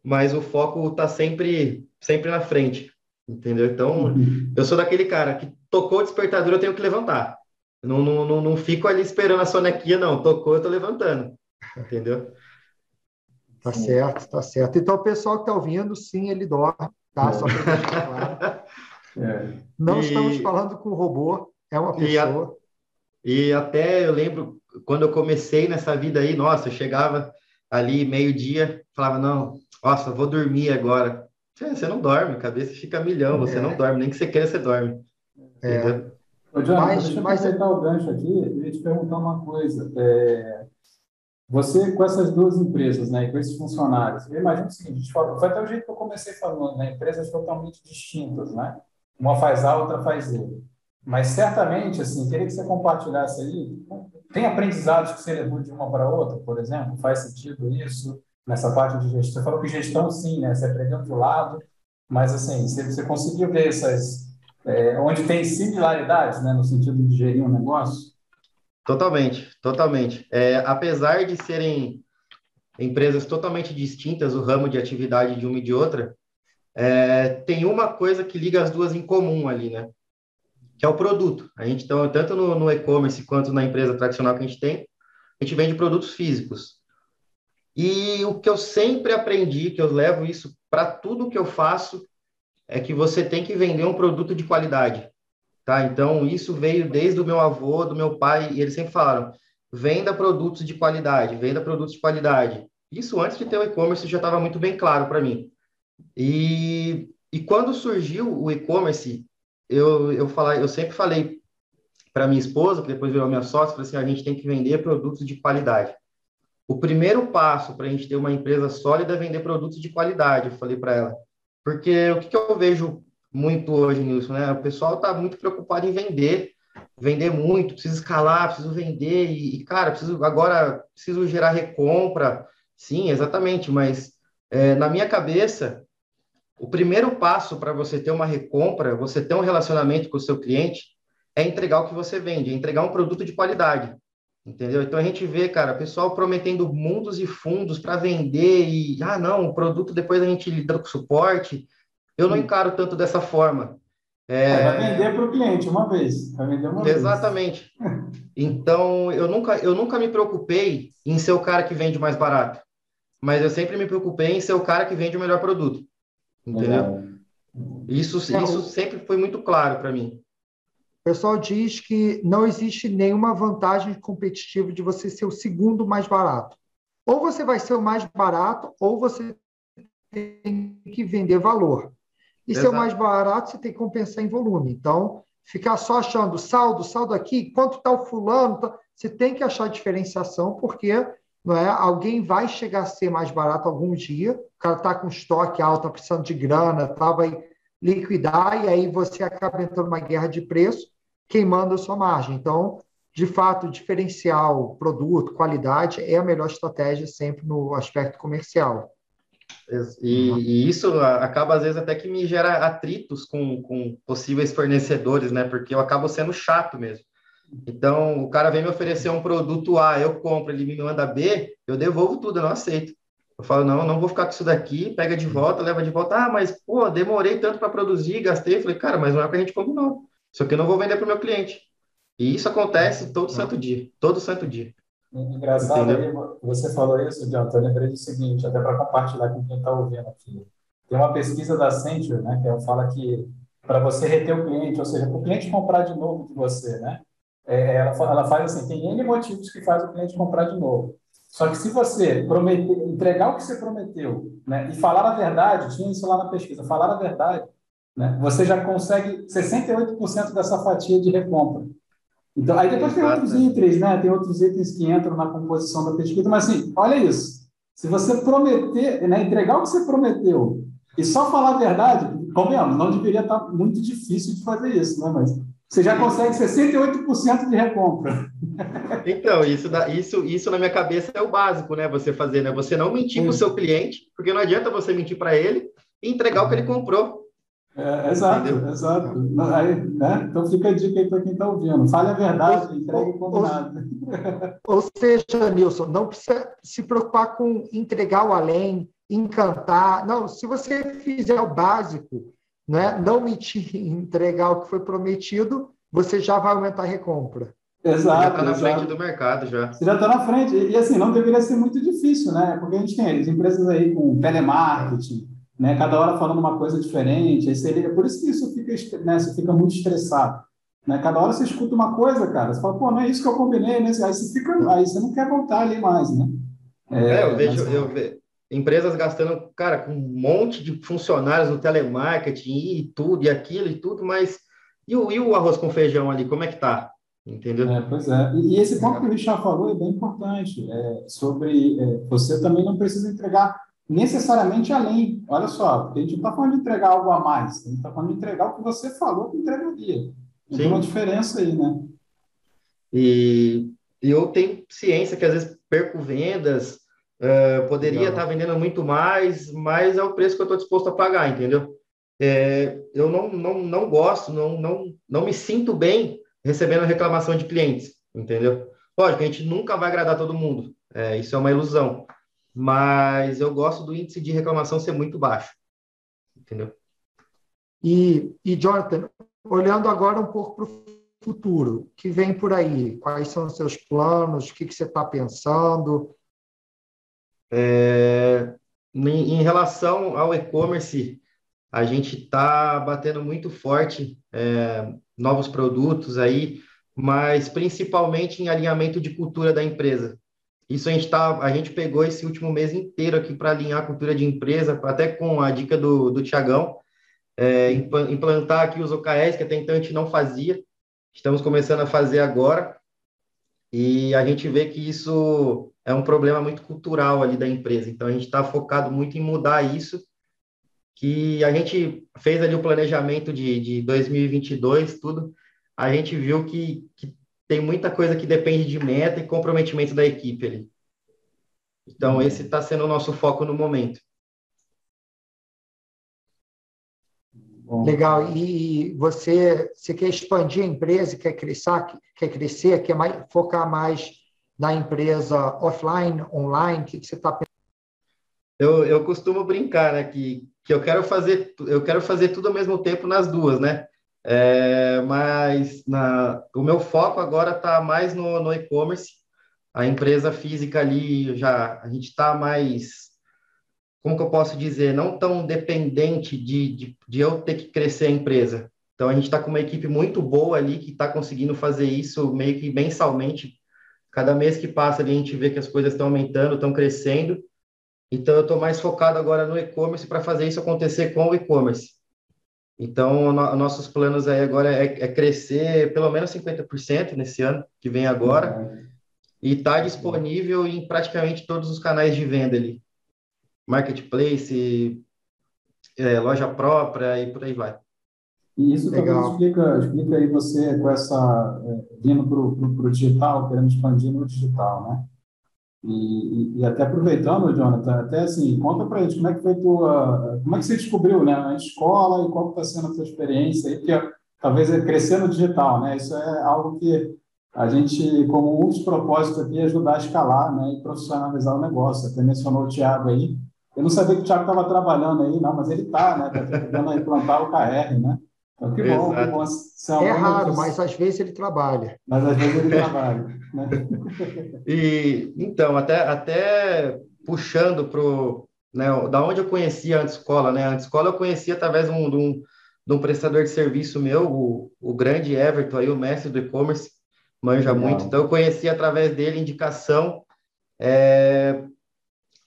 mas o foco está sempre, sempre na frente, entendeu? Então, uhum. eu sou daquele cara que tocou o despertador, eu tenho que levantar. Não, não, não, não fico ali esperando a sonequinha, não. Tocou, eu tô levantando, entendeu? Tá certo, tá certo. Então, o pessoal que está ouvindo, sim, ele dorme, tá? Só para deixar claro. É. Não e... estamos falando com robô, é uma pessoa. E, a... e até eu lembro, quando eu comecei nessa vida aí, nossa, eu chegava ali meio-dia, falava, não, nossa, vou dormir agora. Você não dorme, a cabeça fica milhão, você é. não dorme, nem que você queira, você dorme. É. Ô, John, mas, deixa eu mas... aproveitar o gancho aqui e te perguntar uma coisa. É... Você, com essas duas empresas, né, com esses funcionários, eu imagino o seguinte, foi até o jeito que eu comecei falando, né, empresas totalmente distintas, né? Uma faz A, outra faz Z. Mas certamente, assim, queria que você compartilhasse aí, tem aprendizados que você levou de uma para outra, por exemplo? Faz sentido isso? Nessa parte de gestão. Você falou que gestão, sim, né? Você aprendeu do lado, mas, assim, você, você conseguiu ver essas... É, onde tem similaridades, né? No sentido de gerir um negócio? Totalmente, totalmente. É, apesar de serem empresas totalmente distintas, o ramo de atividade de uma e de outra, é, tem uma coisa que liga as duas em comum ali, né? Que é o produto. A gente, então, tanto no, no e-commerce quanto na empresa tradicional que a gente tem, a gente vende produtos físicos. E o que eu sempre aprendi, que eu levo isso para tudo que eu faço, é que você tem que vender um produto de qualidade. Tá? Então, isso veio desde o meu avô, do meu pai, e eles sempre falaram: venda produtos de qualidade, venda produtos de qualidade. Isso antes de ter o e-commerce já estava muito bem claro para mim. E, e quando surgiu o e-commerce, eu, eu, eu sempre falei para minha esposa, que depois virou minha sócia, falei assim, a gente tem que vender produtos de qualidade. O primeiro passo para a gente ter uma empresa sólida é vender produtos de qualidade, eu falei para ela. Porque o que, que, eu vejo muito hoje nisso, né? O pessoal está muito preocupado em vender, vender muito, preciso escalar, preciso vender, e, cara, preciso agora preciso gerar recompra. Sim, exatamente, mas é, na minha cabeça, o primeiro passo para você ter uma recompra, você ter um relacionamento com o seu cliente, é entregar o que você vende, é entregar um produto de qualidade. Entendeu? Então a gente vê, cara, pessoal prometendo mundos e fundos para vender e, ah, não, o produto depois a gente lida com suporte. Eu não encaro tanto dessa forma. É... É, vai vender para o cliente uma vez. Vai vender uma Exatamente. Vez. Então eu nunca, eu nunca me preocupei em ser o cara que vende mais barato. Mas eu sempre me preocupei em ser o cara que vende o melhor produto. Entendeu? Isso, isso sempre foi muito claro para mim. O pessoal diz que não existe nenhuma vantagem competitiva de você ser o segundo mais barato. Ou você vai ser o mais barato, ou você tem que vender valor. E Exato. ser o mais barato, você tem que compensar em volume. Então, ficar só achando saldo, saldo aqui, quanto está o fulano, tá... você tem que achar diferenciação, porque não é, alguém vai chegar a ser mais barato algum dia, o cara está com estoque alto, está precisando de grana, tá, vai liquidar, e aí você acaba entrando numa guerra de preço, queimando a sua margem. Então, de fato, diferencial, produto, qualidade é a melhor estratégia sempre no aspecto comercial. E, e, isso acaba, às vezes, até que me gera atritos com, com possíveis fornecedores, né? Porque eu acabo sendo chato mesmo. Então, o cara vem me oferecer um produto A, eu compro, ele me manda B, eu devolvo tudo, eu não aceito. Eu falo, não, não vou ficar com isso daqui, pega de volta, leva de volta. Ah, mas, pô, demorei tanto para produzir, gastei. Eu falei, cara, mas não é o que a gente combinou. Isso aqui eu não vou vender para o meu cliente. E isso acontece todo santo dia, todo santo dia. Engraçado, aí, você falou isso, John, eu lembrei do seguinte, até para compartilhar com quem está ouvindo aqui. Tem uma pesquisa da Accenture, né, que ela fala que para você reter o cliente, ou seja, para o cliente comprar de novo de você, né, é, ela, ela faz assim, tem N motivos que faz o cliente comprar de novo. Só que se você prometer, entregar o que você prometeu, né, e falar a verdade, tinha isso lá na pesquisa, falar a verdade, né, você já consegue 68% dessa fatia de recompra. Então, aí depois tem outros itens, né? Tem outros itens que entram na composição da pesquisa, mas assim, olha isso. Se você prometer, né, entregar o que você prometeu e só falar a verdade, convenhamos, não deveria estar muito difícil de fazer isso, né? Mas você já consegue 68% de recompra. Então, isso, isso, isso na minha cabeça é o básico, né? Você fazer, né? Você não mentir para o seu cliente, porque não adianta você mentir para ele e entregar o que ele comprou. É, exato, Entendeu? exato. Aí, né? Então fica a dica aí para quem está ouvindo. Fale a verdade, entregue o combinado. Ou, ou seja, Nilson, não precisa se preocupar com entregar o além, encantar. Não, se você fizer o básico, né? não mentir, entregar o que foi prometido, você já vai aumentar a recompra. Exato. Já está na frente do mercado já. Você já está na frente. E assim, não deveria ser muito difícil, né? Porque a gente tem as empresas aí com telemarketing né? Cada hora falando uma coisa diferente. Aí você, por isso que isso fica, né? Você fica muito estressado. Né? Cada hora você escuta uma coisa, cara. Você fala, pô, não é isso que eu combinei, né? Aí você fica, aí você não quer voltar ali mais, né? É, é eu vejo, mas... eu vejo empresas gastando, cara, com um monte de funcionários no telemarketing e tudo, e aquilo e tudo, mas e o, e o arroz com feijão ali, como é que tá? Entendeu? É, pois é. E, e, esse ponto que o Richard falou é bem importante, é, sobre é, você também não precisa entregar necessariamente além. Olha só, porque a gente não está falando de entregar algo a mais, a gente está falando de entregar o que você falou que entregaria. Tem uma diferença aí, né? E, e eu tenho ciência que às vezes perco vendas, uh, poderia estar tá vendendo muito mais, mas é o preço que eu estou disposto a pagar, entendeu? É, eu não, não, não gosto, não, não, não me sinto bem recebendo reclamação de clientes, entendeu? Lógico, a gente nunca vai agradar todo mundo, é, isso é uma ilusão mas eu gosto do índice de reclamação ser muito baixo. Entendeu? E, e Jonathan, olhando agora um pouco para o futuro, que vem por aí? Quais são os seus planos? O que, que você está pensando? É, em, relação ao e-commerce, a gente está batendo muito forte é, novos produtos aí, mas principalmente em alinhamento de cultura da empresa. Isso a gente, tá, a gente pegou esse último mês inteiro aqui para alinhar a cultura de empresa, até com a dica do, do Tiagão, é, implantar aqui os OKRs, que até então a gente não fazia, estamos começando a fazer agora, e a gente vê que isso é um problema muito cultural ali da empresa, então a gente está focado muito em mudar isso, que a gente fez ali o planejamento de, de 2022, tudo, a gente viu que, que tem muita coisa que depende de meta e comprometimento da equipe ali. Então, uhum. esse está sendo o nosso foco no momento. Legal. E você, você quer expandir a empresa, quer crescer, quer crescer, quer mais, focar mais na empresa offline, online? O que você está pensando? Eu, eu costumo brincar, né, que, que eu quero fazer eu quero fazer tudo ao mesmo tempo nas duas, né? É, mas na, o meu foco agora está mais no, no e-commerce. A empresa física ali já a gente está mais, como que eu posso dizer, não tão dependente de, de, de eu ter que crescer a empresa. Então a gente está com uma equipe muito boa ali que está conseguindo fazer isso meio que mensalmente. Cada mês que passa ali a gente vê que as coisas estão aumentando, estão crescendo. Então eu estou mais focado agora no e-commerce para fazer isso acontecer com o e-commerce. Então, no, nossos planos aí agora é, é, crescer pelo menos 50% nesse ano que vem agora uhum. e está disponível em praticamente todos os canais de venda ali. Marketplace, é, loja própria e por aí vai. E isso Legal. talvez explica, explica aí você com essa, é, vindo para o digital, querendo expandir no digital, né? E, e, e, até aproveitando, Jonathan, até assim, conta para a gente como é que foi tua, como é que você descobriu, né, a escola e qual está sendo a sua experiência aí, porque talvez é crescer no digital, né, isso é algo que a gente, como um dos propósitos aqui, é ajudar a escalar, né, e profissionalizar o negócio, até mencionou o Thiago aí, eu não sabia que o Thiago estava trabalhando aí, não, mas ele está, né, está tentando implantar o KR, né, então, que bom, que bom. é, é raro, mas às vezes ele trabalha. Mas às vezes ele trabalha. Né? e, então, até, até puxando para né, da onde eu conhecia a escola, né? A escola eu conhecia através de um, de um, de um prestador de serviço meu, o, o grande Everton, aí, o mestre do e-commerce, manja Legal. muito. Então, eu conheci através dele indicação. É,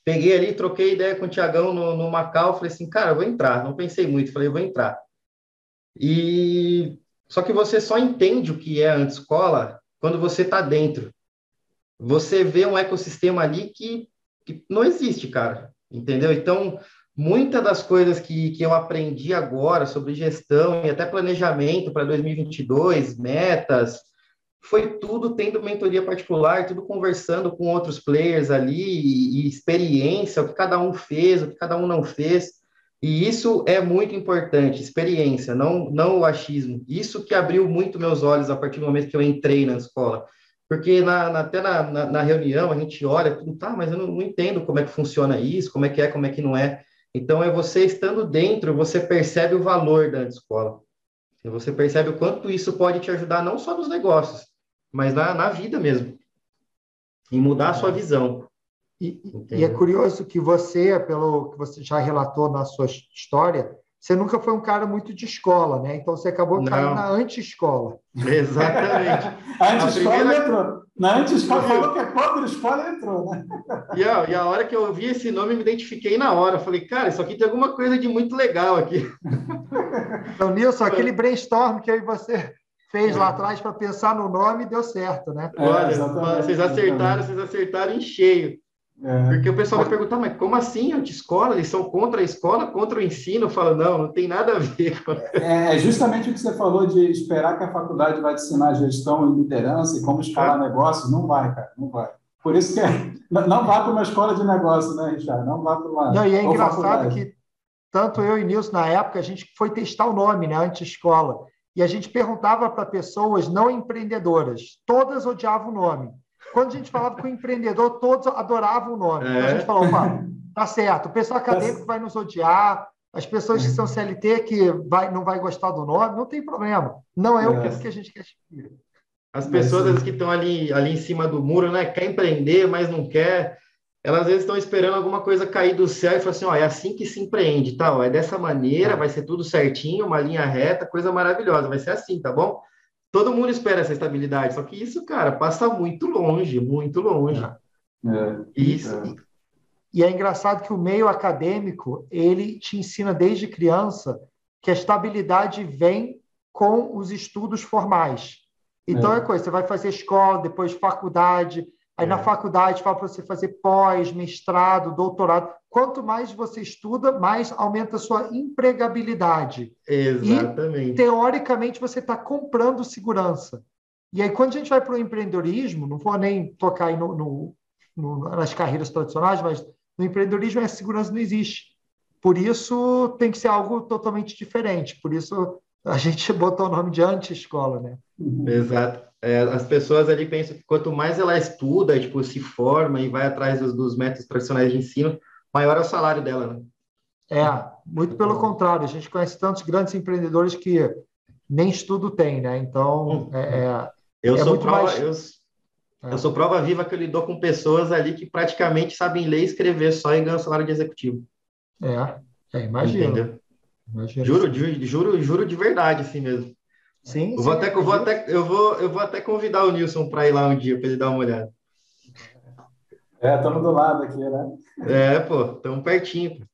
peguei ali, troquei ideia com o Tiagão no, no Macau, falei assim, cara, vou entrar. Não pensei muito, falei, vou entrar. E só que você só entende o que é a escola quando você está dentro. Você vê um ecossistema ali que, que não existe, cara. Entendeu? Então, muitas das coisas que, que eu aprendi agora sobre gestão e até planejamento para 2022, metas, foi tudo tendo mentoria particular, tudo conversando com outros players ali e, e experiência, o que cada um fez, o que cada um não fez. E isso é muito importante, experiência, não, não o achismo. Isso que abriu muito meus olhos a partir do momento que eu entrei na escola. Porque na, na até na, na, reunião a gente olha, tudo, tá, mas eu não, não, entendo como é que funciona isso, como é que é, como é que não é. Então é você estando dentro, você percebe o valor da escola. Você percebe o quanto isso pode te ajudar, não só nos negócios, mas na, na vida mesmo. E mudar a sua visão. E, e, é curioso que você, pelo que você já relatou na sua história, você nunca foi um cara muito de escola, né? Então você acabou caindo na anti-escola. Exatamente. a anti-escola primeira... entrou. Na anti-escola falou que é contra escola entrou, né? E a, e a hora que eu vi esse nome, eu me identifiquei na hora. falei, cara, isso aqui tem alguma coisa de muito legal aqui. Então, Nilson, aquele brainstorm que eu e você fez lá atrás para pensar no nome deu certo, né? Olha, é, vocês acertaram, vocês acertaram em cheio. É. Porque o pessoal vai perguntar, mas como assim anti-escola? Eles são contra a escola, contra o ensino? Eu falo, não, não tem nada a ver. É, é justamente o que você falou de esperar que a faculdade vai te ensinar gestão e liderança e como escalar é. negócios. Não vai, cara, não vai. Por isso que é, não vá para uma escola de negócio, né, Richard? Não vá para uma. Não, e é engraçado faculdade. que tanto eu e Nilson, na época, a gente foi testar o nome, né, anti-escola. E a gente perguntava para pessoas não empreendedoras. Todas odiavam o nome. Quando a gente falava com o empreendedor, todos adoravam o nome. É. Então a gente falou, opa, tá certo, o pessoal acadêmico vai nos odiar, as pessoas que são CLT que vai, não vai gostar do nome, não tem problema. Não é, é. o que a gente quer. As pessoas que estão ali, ali em cima do muro, né, quer empreender, mas não quer, elas às vezes estão esperando alguma coisa cair do céu e falar assim, ó, é assim que se empreende, tá? É dessa maneira, é. vai ser tudo certinho, uma linha reta, coisa maravilhosa, vai ser assim, tá bom? Todo mundo espera essa estabilidade, só que isso, cara, passa muito longe, muito longe. É, isso. É. E é engraçado que o meio acadêmico, ele te ensina desde criança que a estabilidade vem com os estudos formais. Então é, é coisa, você vai fazer escola, depois faculdade, Aí é. na faculdade fala para você fazer pós, mestrado, doutorado. Quanto mais você estuda, mais aumenta a sua empregabilidade. Exatamente. E, teoricamente, você está comprando segurança. E aí, quando a gente vai para o empreendedorismo, não vou nem tocar aí no, no, no, nas carreiras tradicionais, mas no empreendedorismo a segurança não existe. Por isso, tem que ser algo totalmente diferente. Por isso, a gente botou o nome de anti-escola, né? Exato é, as pessoas ali pensam que quanto mais ela estuda, tipo, se forma e vai atrás dos, dos métodos tradicionais de ensino, maior é o salário dela, né? É, muito pelo contrário. A gente conhece tantos grandes empreendedores que nem estudo tem, né? Então, hum. é, é, eu, é sou prova, mais... eu, é. eu, sou prova viva que eu lido com pessoas ali que praticamente sabem ler e escrever só e ganham salário de executivo. É, é imagina. Juro, juro, juro, juro de verdade, assim mesmo. Sim, eu vou, sim, até, eu, vou até, eu, vou, eu vou até convidar o Nilson para ir lá um dia para ele dar uma olhada. É, estamos do lado aqui, né? É, pô, estamos pertinho.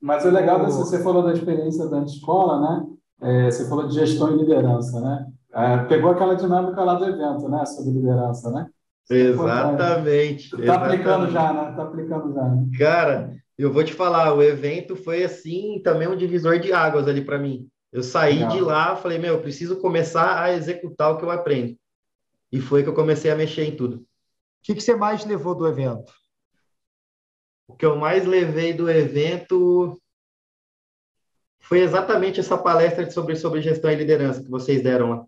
Mas o legal desse, você falou da experiência da escola, né? É, você falou de gestão e liderança, né? É, pegou aquela dinâmica lá do evento, né? Sobre liderança, né? Exatamente. Está aplicando já, né? Está aplicando já. Né? Cara, eu vou te falar, o evento foi assim também um divisor de águas ali para mim. Eu saí Legal. de lá, falei, meu, eu preciso começar a executar o que eu aprendo. E foi que eu comecei a mexer em tudo. O que, que você mais levou do evento? O que eu mais levei do evento foi exatamente essa palestra sobre, sobre gestão e liderança que vocês deram lá.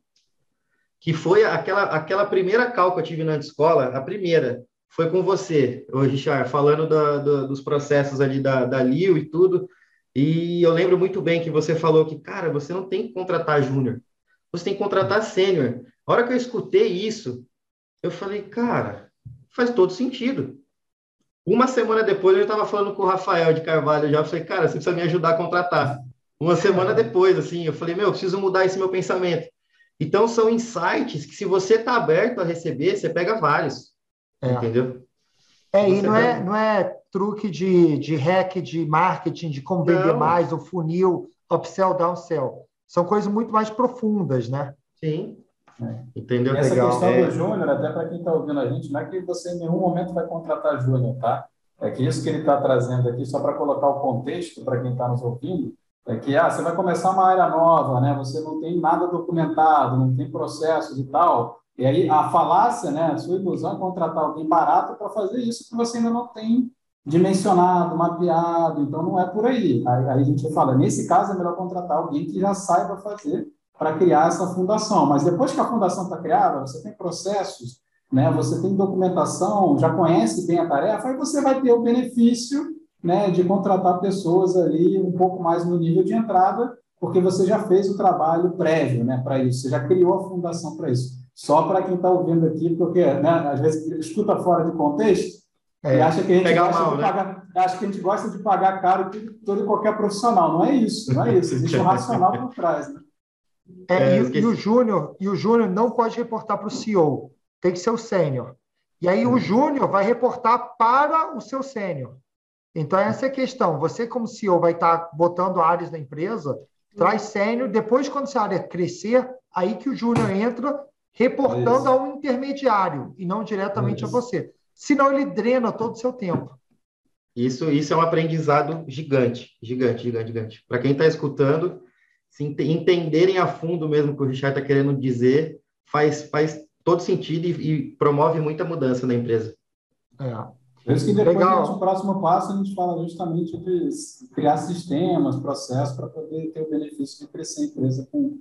Que foi aquela, aquela primeira cal que eu tive na escola, a primeira, foi com você, Richard, falando da, da, dos processos ali da, da Lio e tudo. E eu lembro muito bem que você falou que, cara, você não tem que contratar júnior, você tem que contratar sênior. A hora que eu escutei isso, eu falei, cara, faz todo sentido. Uma semana depois, eu estava falando com o Rafael de Carvalho já. Eu falei, cara, você precisa me ajudar a contratar. Uma semana depois, assim, eu falei, meu, eu preciso mudar esse meu pensamento. Então, são insights que, se você está aberto a receber, você pega vários. É. Entendeu? É, e não é, não é truque de, de hack, de marketing, de como vender não. mais, o funil, upsell, downsell. São coisas muito mais profundas, né? Sim. É. Entendeu? Essa Legal. questão é. do Júnior, até para quem está ouvindo a gente, não é que você em nenhum momento vai contratar Júnior, tá? É que isso que ele está trazendo aqui, só para colocar o contexto para quem está nos ouvindo, é que ah, você vai começar uma área nova, né? Você não tem nada documentado, não tem processos e tal. E aí a falácia, né? A sua ilusão é contratar alguém barato para fazer isso que você ainda não tem dimensionado, mapeado. Então não é por aí. Aí, aí a gente fala, nesse caso é melhor contratar alguém que já saiba fazer para criar essa fundação. Mas depois que a fundação está criada, você tem processos, né? Você tem documentação, já conhece bem a tarefa, aí você vai ter o benefício né, de contratar pessoas ali um pouco mais no nível de entrada, porque você já fez o trabalho prévio né, para isso, você já criou a fundação para isso. Só para quem está ouvindo aqui, porque né, às vezes escuta fora de contexto é, e acha que, a gente gosta mal, de né? pagar, acha que a gente gosta de pagar caro todo e qualquer profissional. Não é isso, não é isso. Existe um racional por trás. Né? É, é, e, e, o júnior e o júnior não pode reportar para o CEO, tem que ser o sênior. E aí o júnior vai reportar para o seu sênior. Então, essa é a questão. Você, como CEO, vai estar botando áreas na empresa, traz sênior, depois, quando essa área crescer, aí que o júnior entra reportando a um intermediário e não diretamente a você. Senão, ele drena todo o seu tempo. Isso, isso é um aprendizado gigante, gigante, gigante, gigante. Para quem está escutando, se entenderem a fundo mesmo o que o Richard está querendo dizer, faz, faz todo sentido e, e promove muita mudança na empresa. É. Por isso que depois, Legal. no próximo passo, a gente fala justamente de criar sistemas, processos, para poder ter o benefício de crescer a empresa com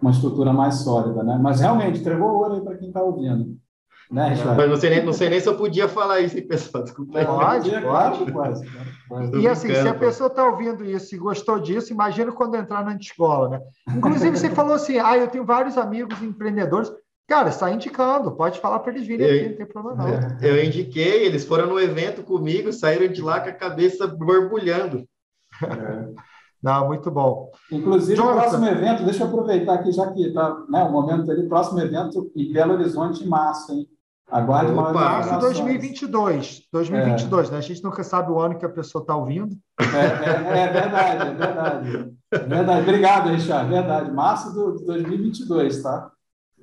uma estrutura mais sólida, né? Mas realmente, entregou ouro aí para quem está ouvindo. Né, Mas não sei, nem, não sei nem se eu podia falar isso, hein, pessoal? Desculpa. Pode, pode, pode. E assim, se a pessoa está ouvindo isso e gostou disso, imagina quando entrar na escola, né? Inclusive, você falou assim, ah, eu tenho vários amigos empreendedores. Cara, está indicando, pode falar para eles virem eu, aqui, não tem problema não. É, eu indiquei, eles foram no evento comigo, saíram de lá com a cabeça borbulhando. É. Não, muito bom. Inclusive, Jonathan. o próximo evento, deixa eu aproveitar aqui, já que está né, o momento ali, próximo evento em Belo Horizonte, em março, hein? Aguarde Opa. Março 2022. 2022, é. né? A gente nunca sabe o ano que a pessoa está ouvindo. É, é, é, verdade, é verdade. verdade. Obrigado, Richard. Verdade. Março de 2022, tá?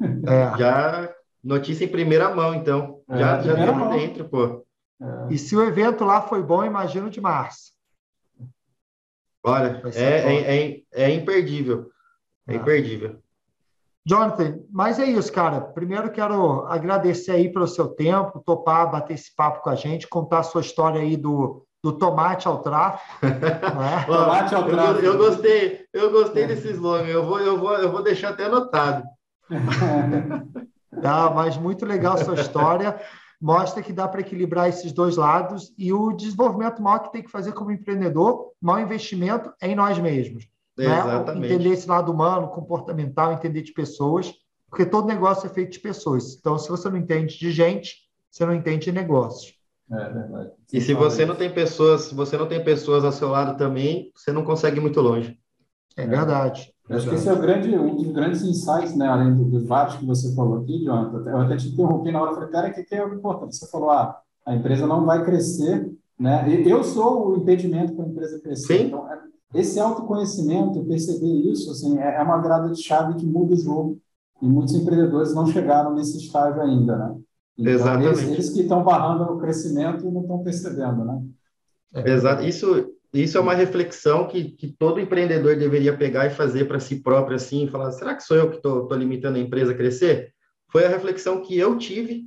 É. Já notícia em primeira mão, então. É, já já estamos dentro, pô. É. E se o evento lá foi bom, imagino de março. Olha, é, é, é, é, imperdível. É, é imperdível. Jonathan, mas é isso, cara. Primeiro quero agradecer aí pelo seu tempo, topar, bater esse papo com a gente, contar a sua história aí do, do tomate ao tráfico. Né? tomate ao tráfico. Eu, eu, gostei, eu gostei desse slogan. Eu vou, eu vou, eu vou deixar até anotado. ah, mas muito legal sua história. Mostra que dá para equilibrar esses dois lados e o desenvolvimento maior que tem que fazer como empreendedor, maior investimento é em nós mesmos. Né? Entender esse lado humano, comportamental, entender de pessoas, porque todo negócio é feito de pessoas. Então, se você não entende de gente, você não entende de negócios. É verdade. E se você não tem pessoas, se você não tem pessoas ao seu lado também, você não consegue ir muito longe. É verdade. Eu acho que esse é o grande, um dos grandes insights, né, além dos vários que você falou aqui, Jonathan. Eu até te interrompi na hora, falei, cara, o que é o importante? Você falou, ah, a empresa não vai crescer, né? Eu sou o impedimento para a empresa crescer. Sim. Então, é, esse autoconhecimento, perceber isso, assim, é, é uma grada de chave que muda o jogo. E muitos empreendedores não chegaram nesse estágio ainda, né? Então, Exatamente. Eles, eles que estão barrando o crescimento não estão percebendo, né? Exato. Isso, isso é uma reflexão que, que todo empreendedor deveria pegar e fazer para si próprio, assim, falar, será que sou eu que estou limitando a empresa a crescer? Foi a reflexão que eu tive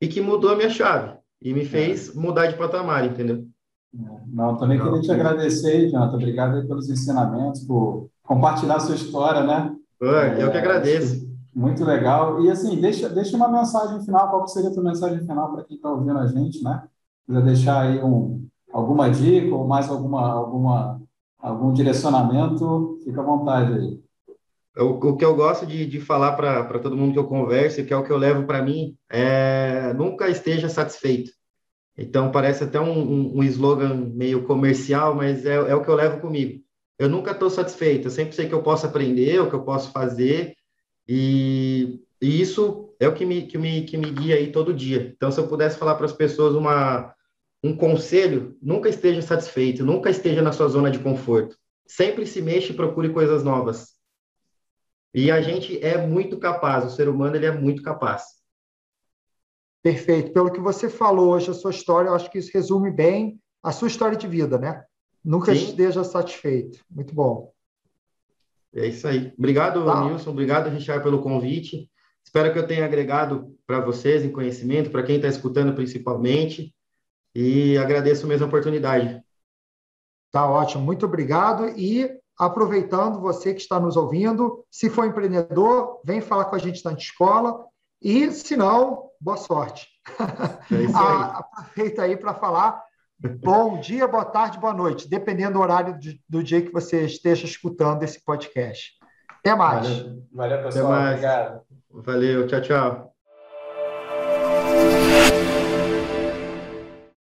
e que mudou a minha chave e me fez é. mudar de patamar, entendeu? Não, também Não, queria te agradecer, Jonathan. Obrigado pelos ensinamentos, por compartilhar a sua história, né? Eu que é, agradeço. Muito legal. E assim, deixa, deixa uma mensagem final. Qual seria a tua mensagem final para quem está ouvindo a gente, né? Quiser deixar aí um, alguma dica ou mais alguma, alguma, algum direcionamento, fica à vontade aí. O, que eu gosto de, de falar para todo mundo que eu converso, que é o que eu levo para mim, é nunca esteja satisfeito. Então, parece até um, um, um slogan meio comercial, mas é, é o que eu levo comigo. Eu nunca estou satisfeito, eu sempre sei que eu posso aprender, o que eu posso fazer, e, e isso é o que me, que, me, que me guia aí todo dia. Então, se eu pudesse falar para as pessoas uma, um conselho, nunca esteja satisfeito, nunca esteja na sua zona de conforto. Sempre se mexa e procure coisas novas. E a gente é muito capaz, o ser humano ele é muito capaz. Perfeito. Pelo que você falou hoje, a sua história, eu acho que isso resume bem a sua história de vida, né? Nunca Sim. esteja satisfeito. Muito bom. É isso aí. Obrigado, tá. Nilson. Obrigado, Richard, pelo convite. Espero que eu tenha agregado para vocês em conhecimento, para quem está escutando principalmente. E agradeço mesmo a oportunidade. Tá ótimo. Muito obrigado. E aproveitando, você que está nos ouvindo, se for empreendedor, vem falar com a gente na escola. E, se não, boa sorte. É aí. Aproveita aí para falar bom dia, boa tarde, boa noite, dependendo do horário de, do dia que você esteja escutando esse podcast. Até mais. Valeu, Valeu pessoal. Até mais. Obrigado. Valeu, tchau, tchau.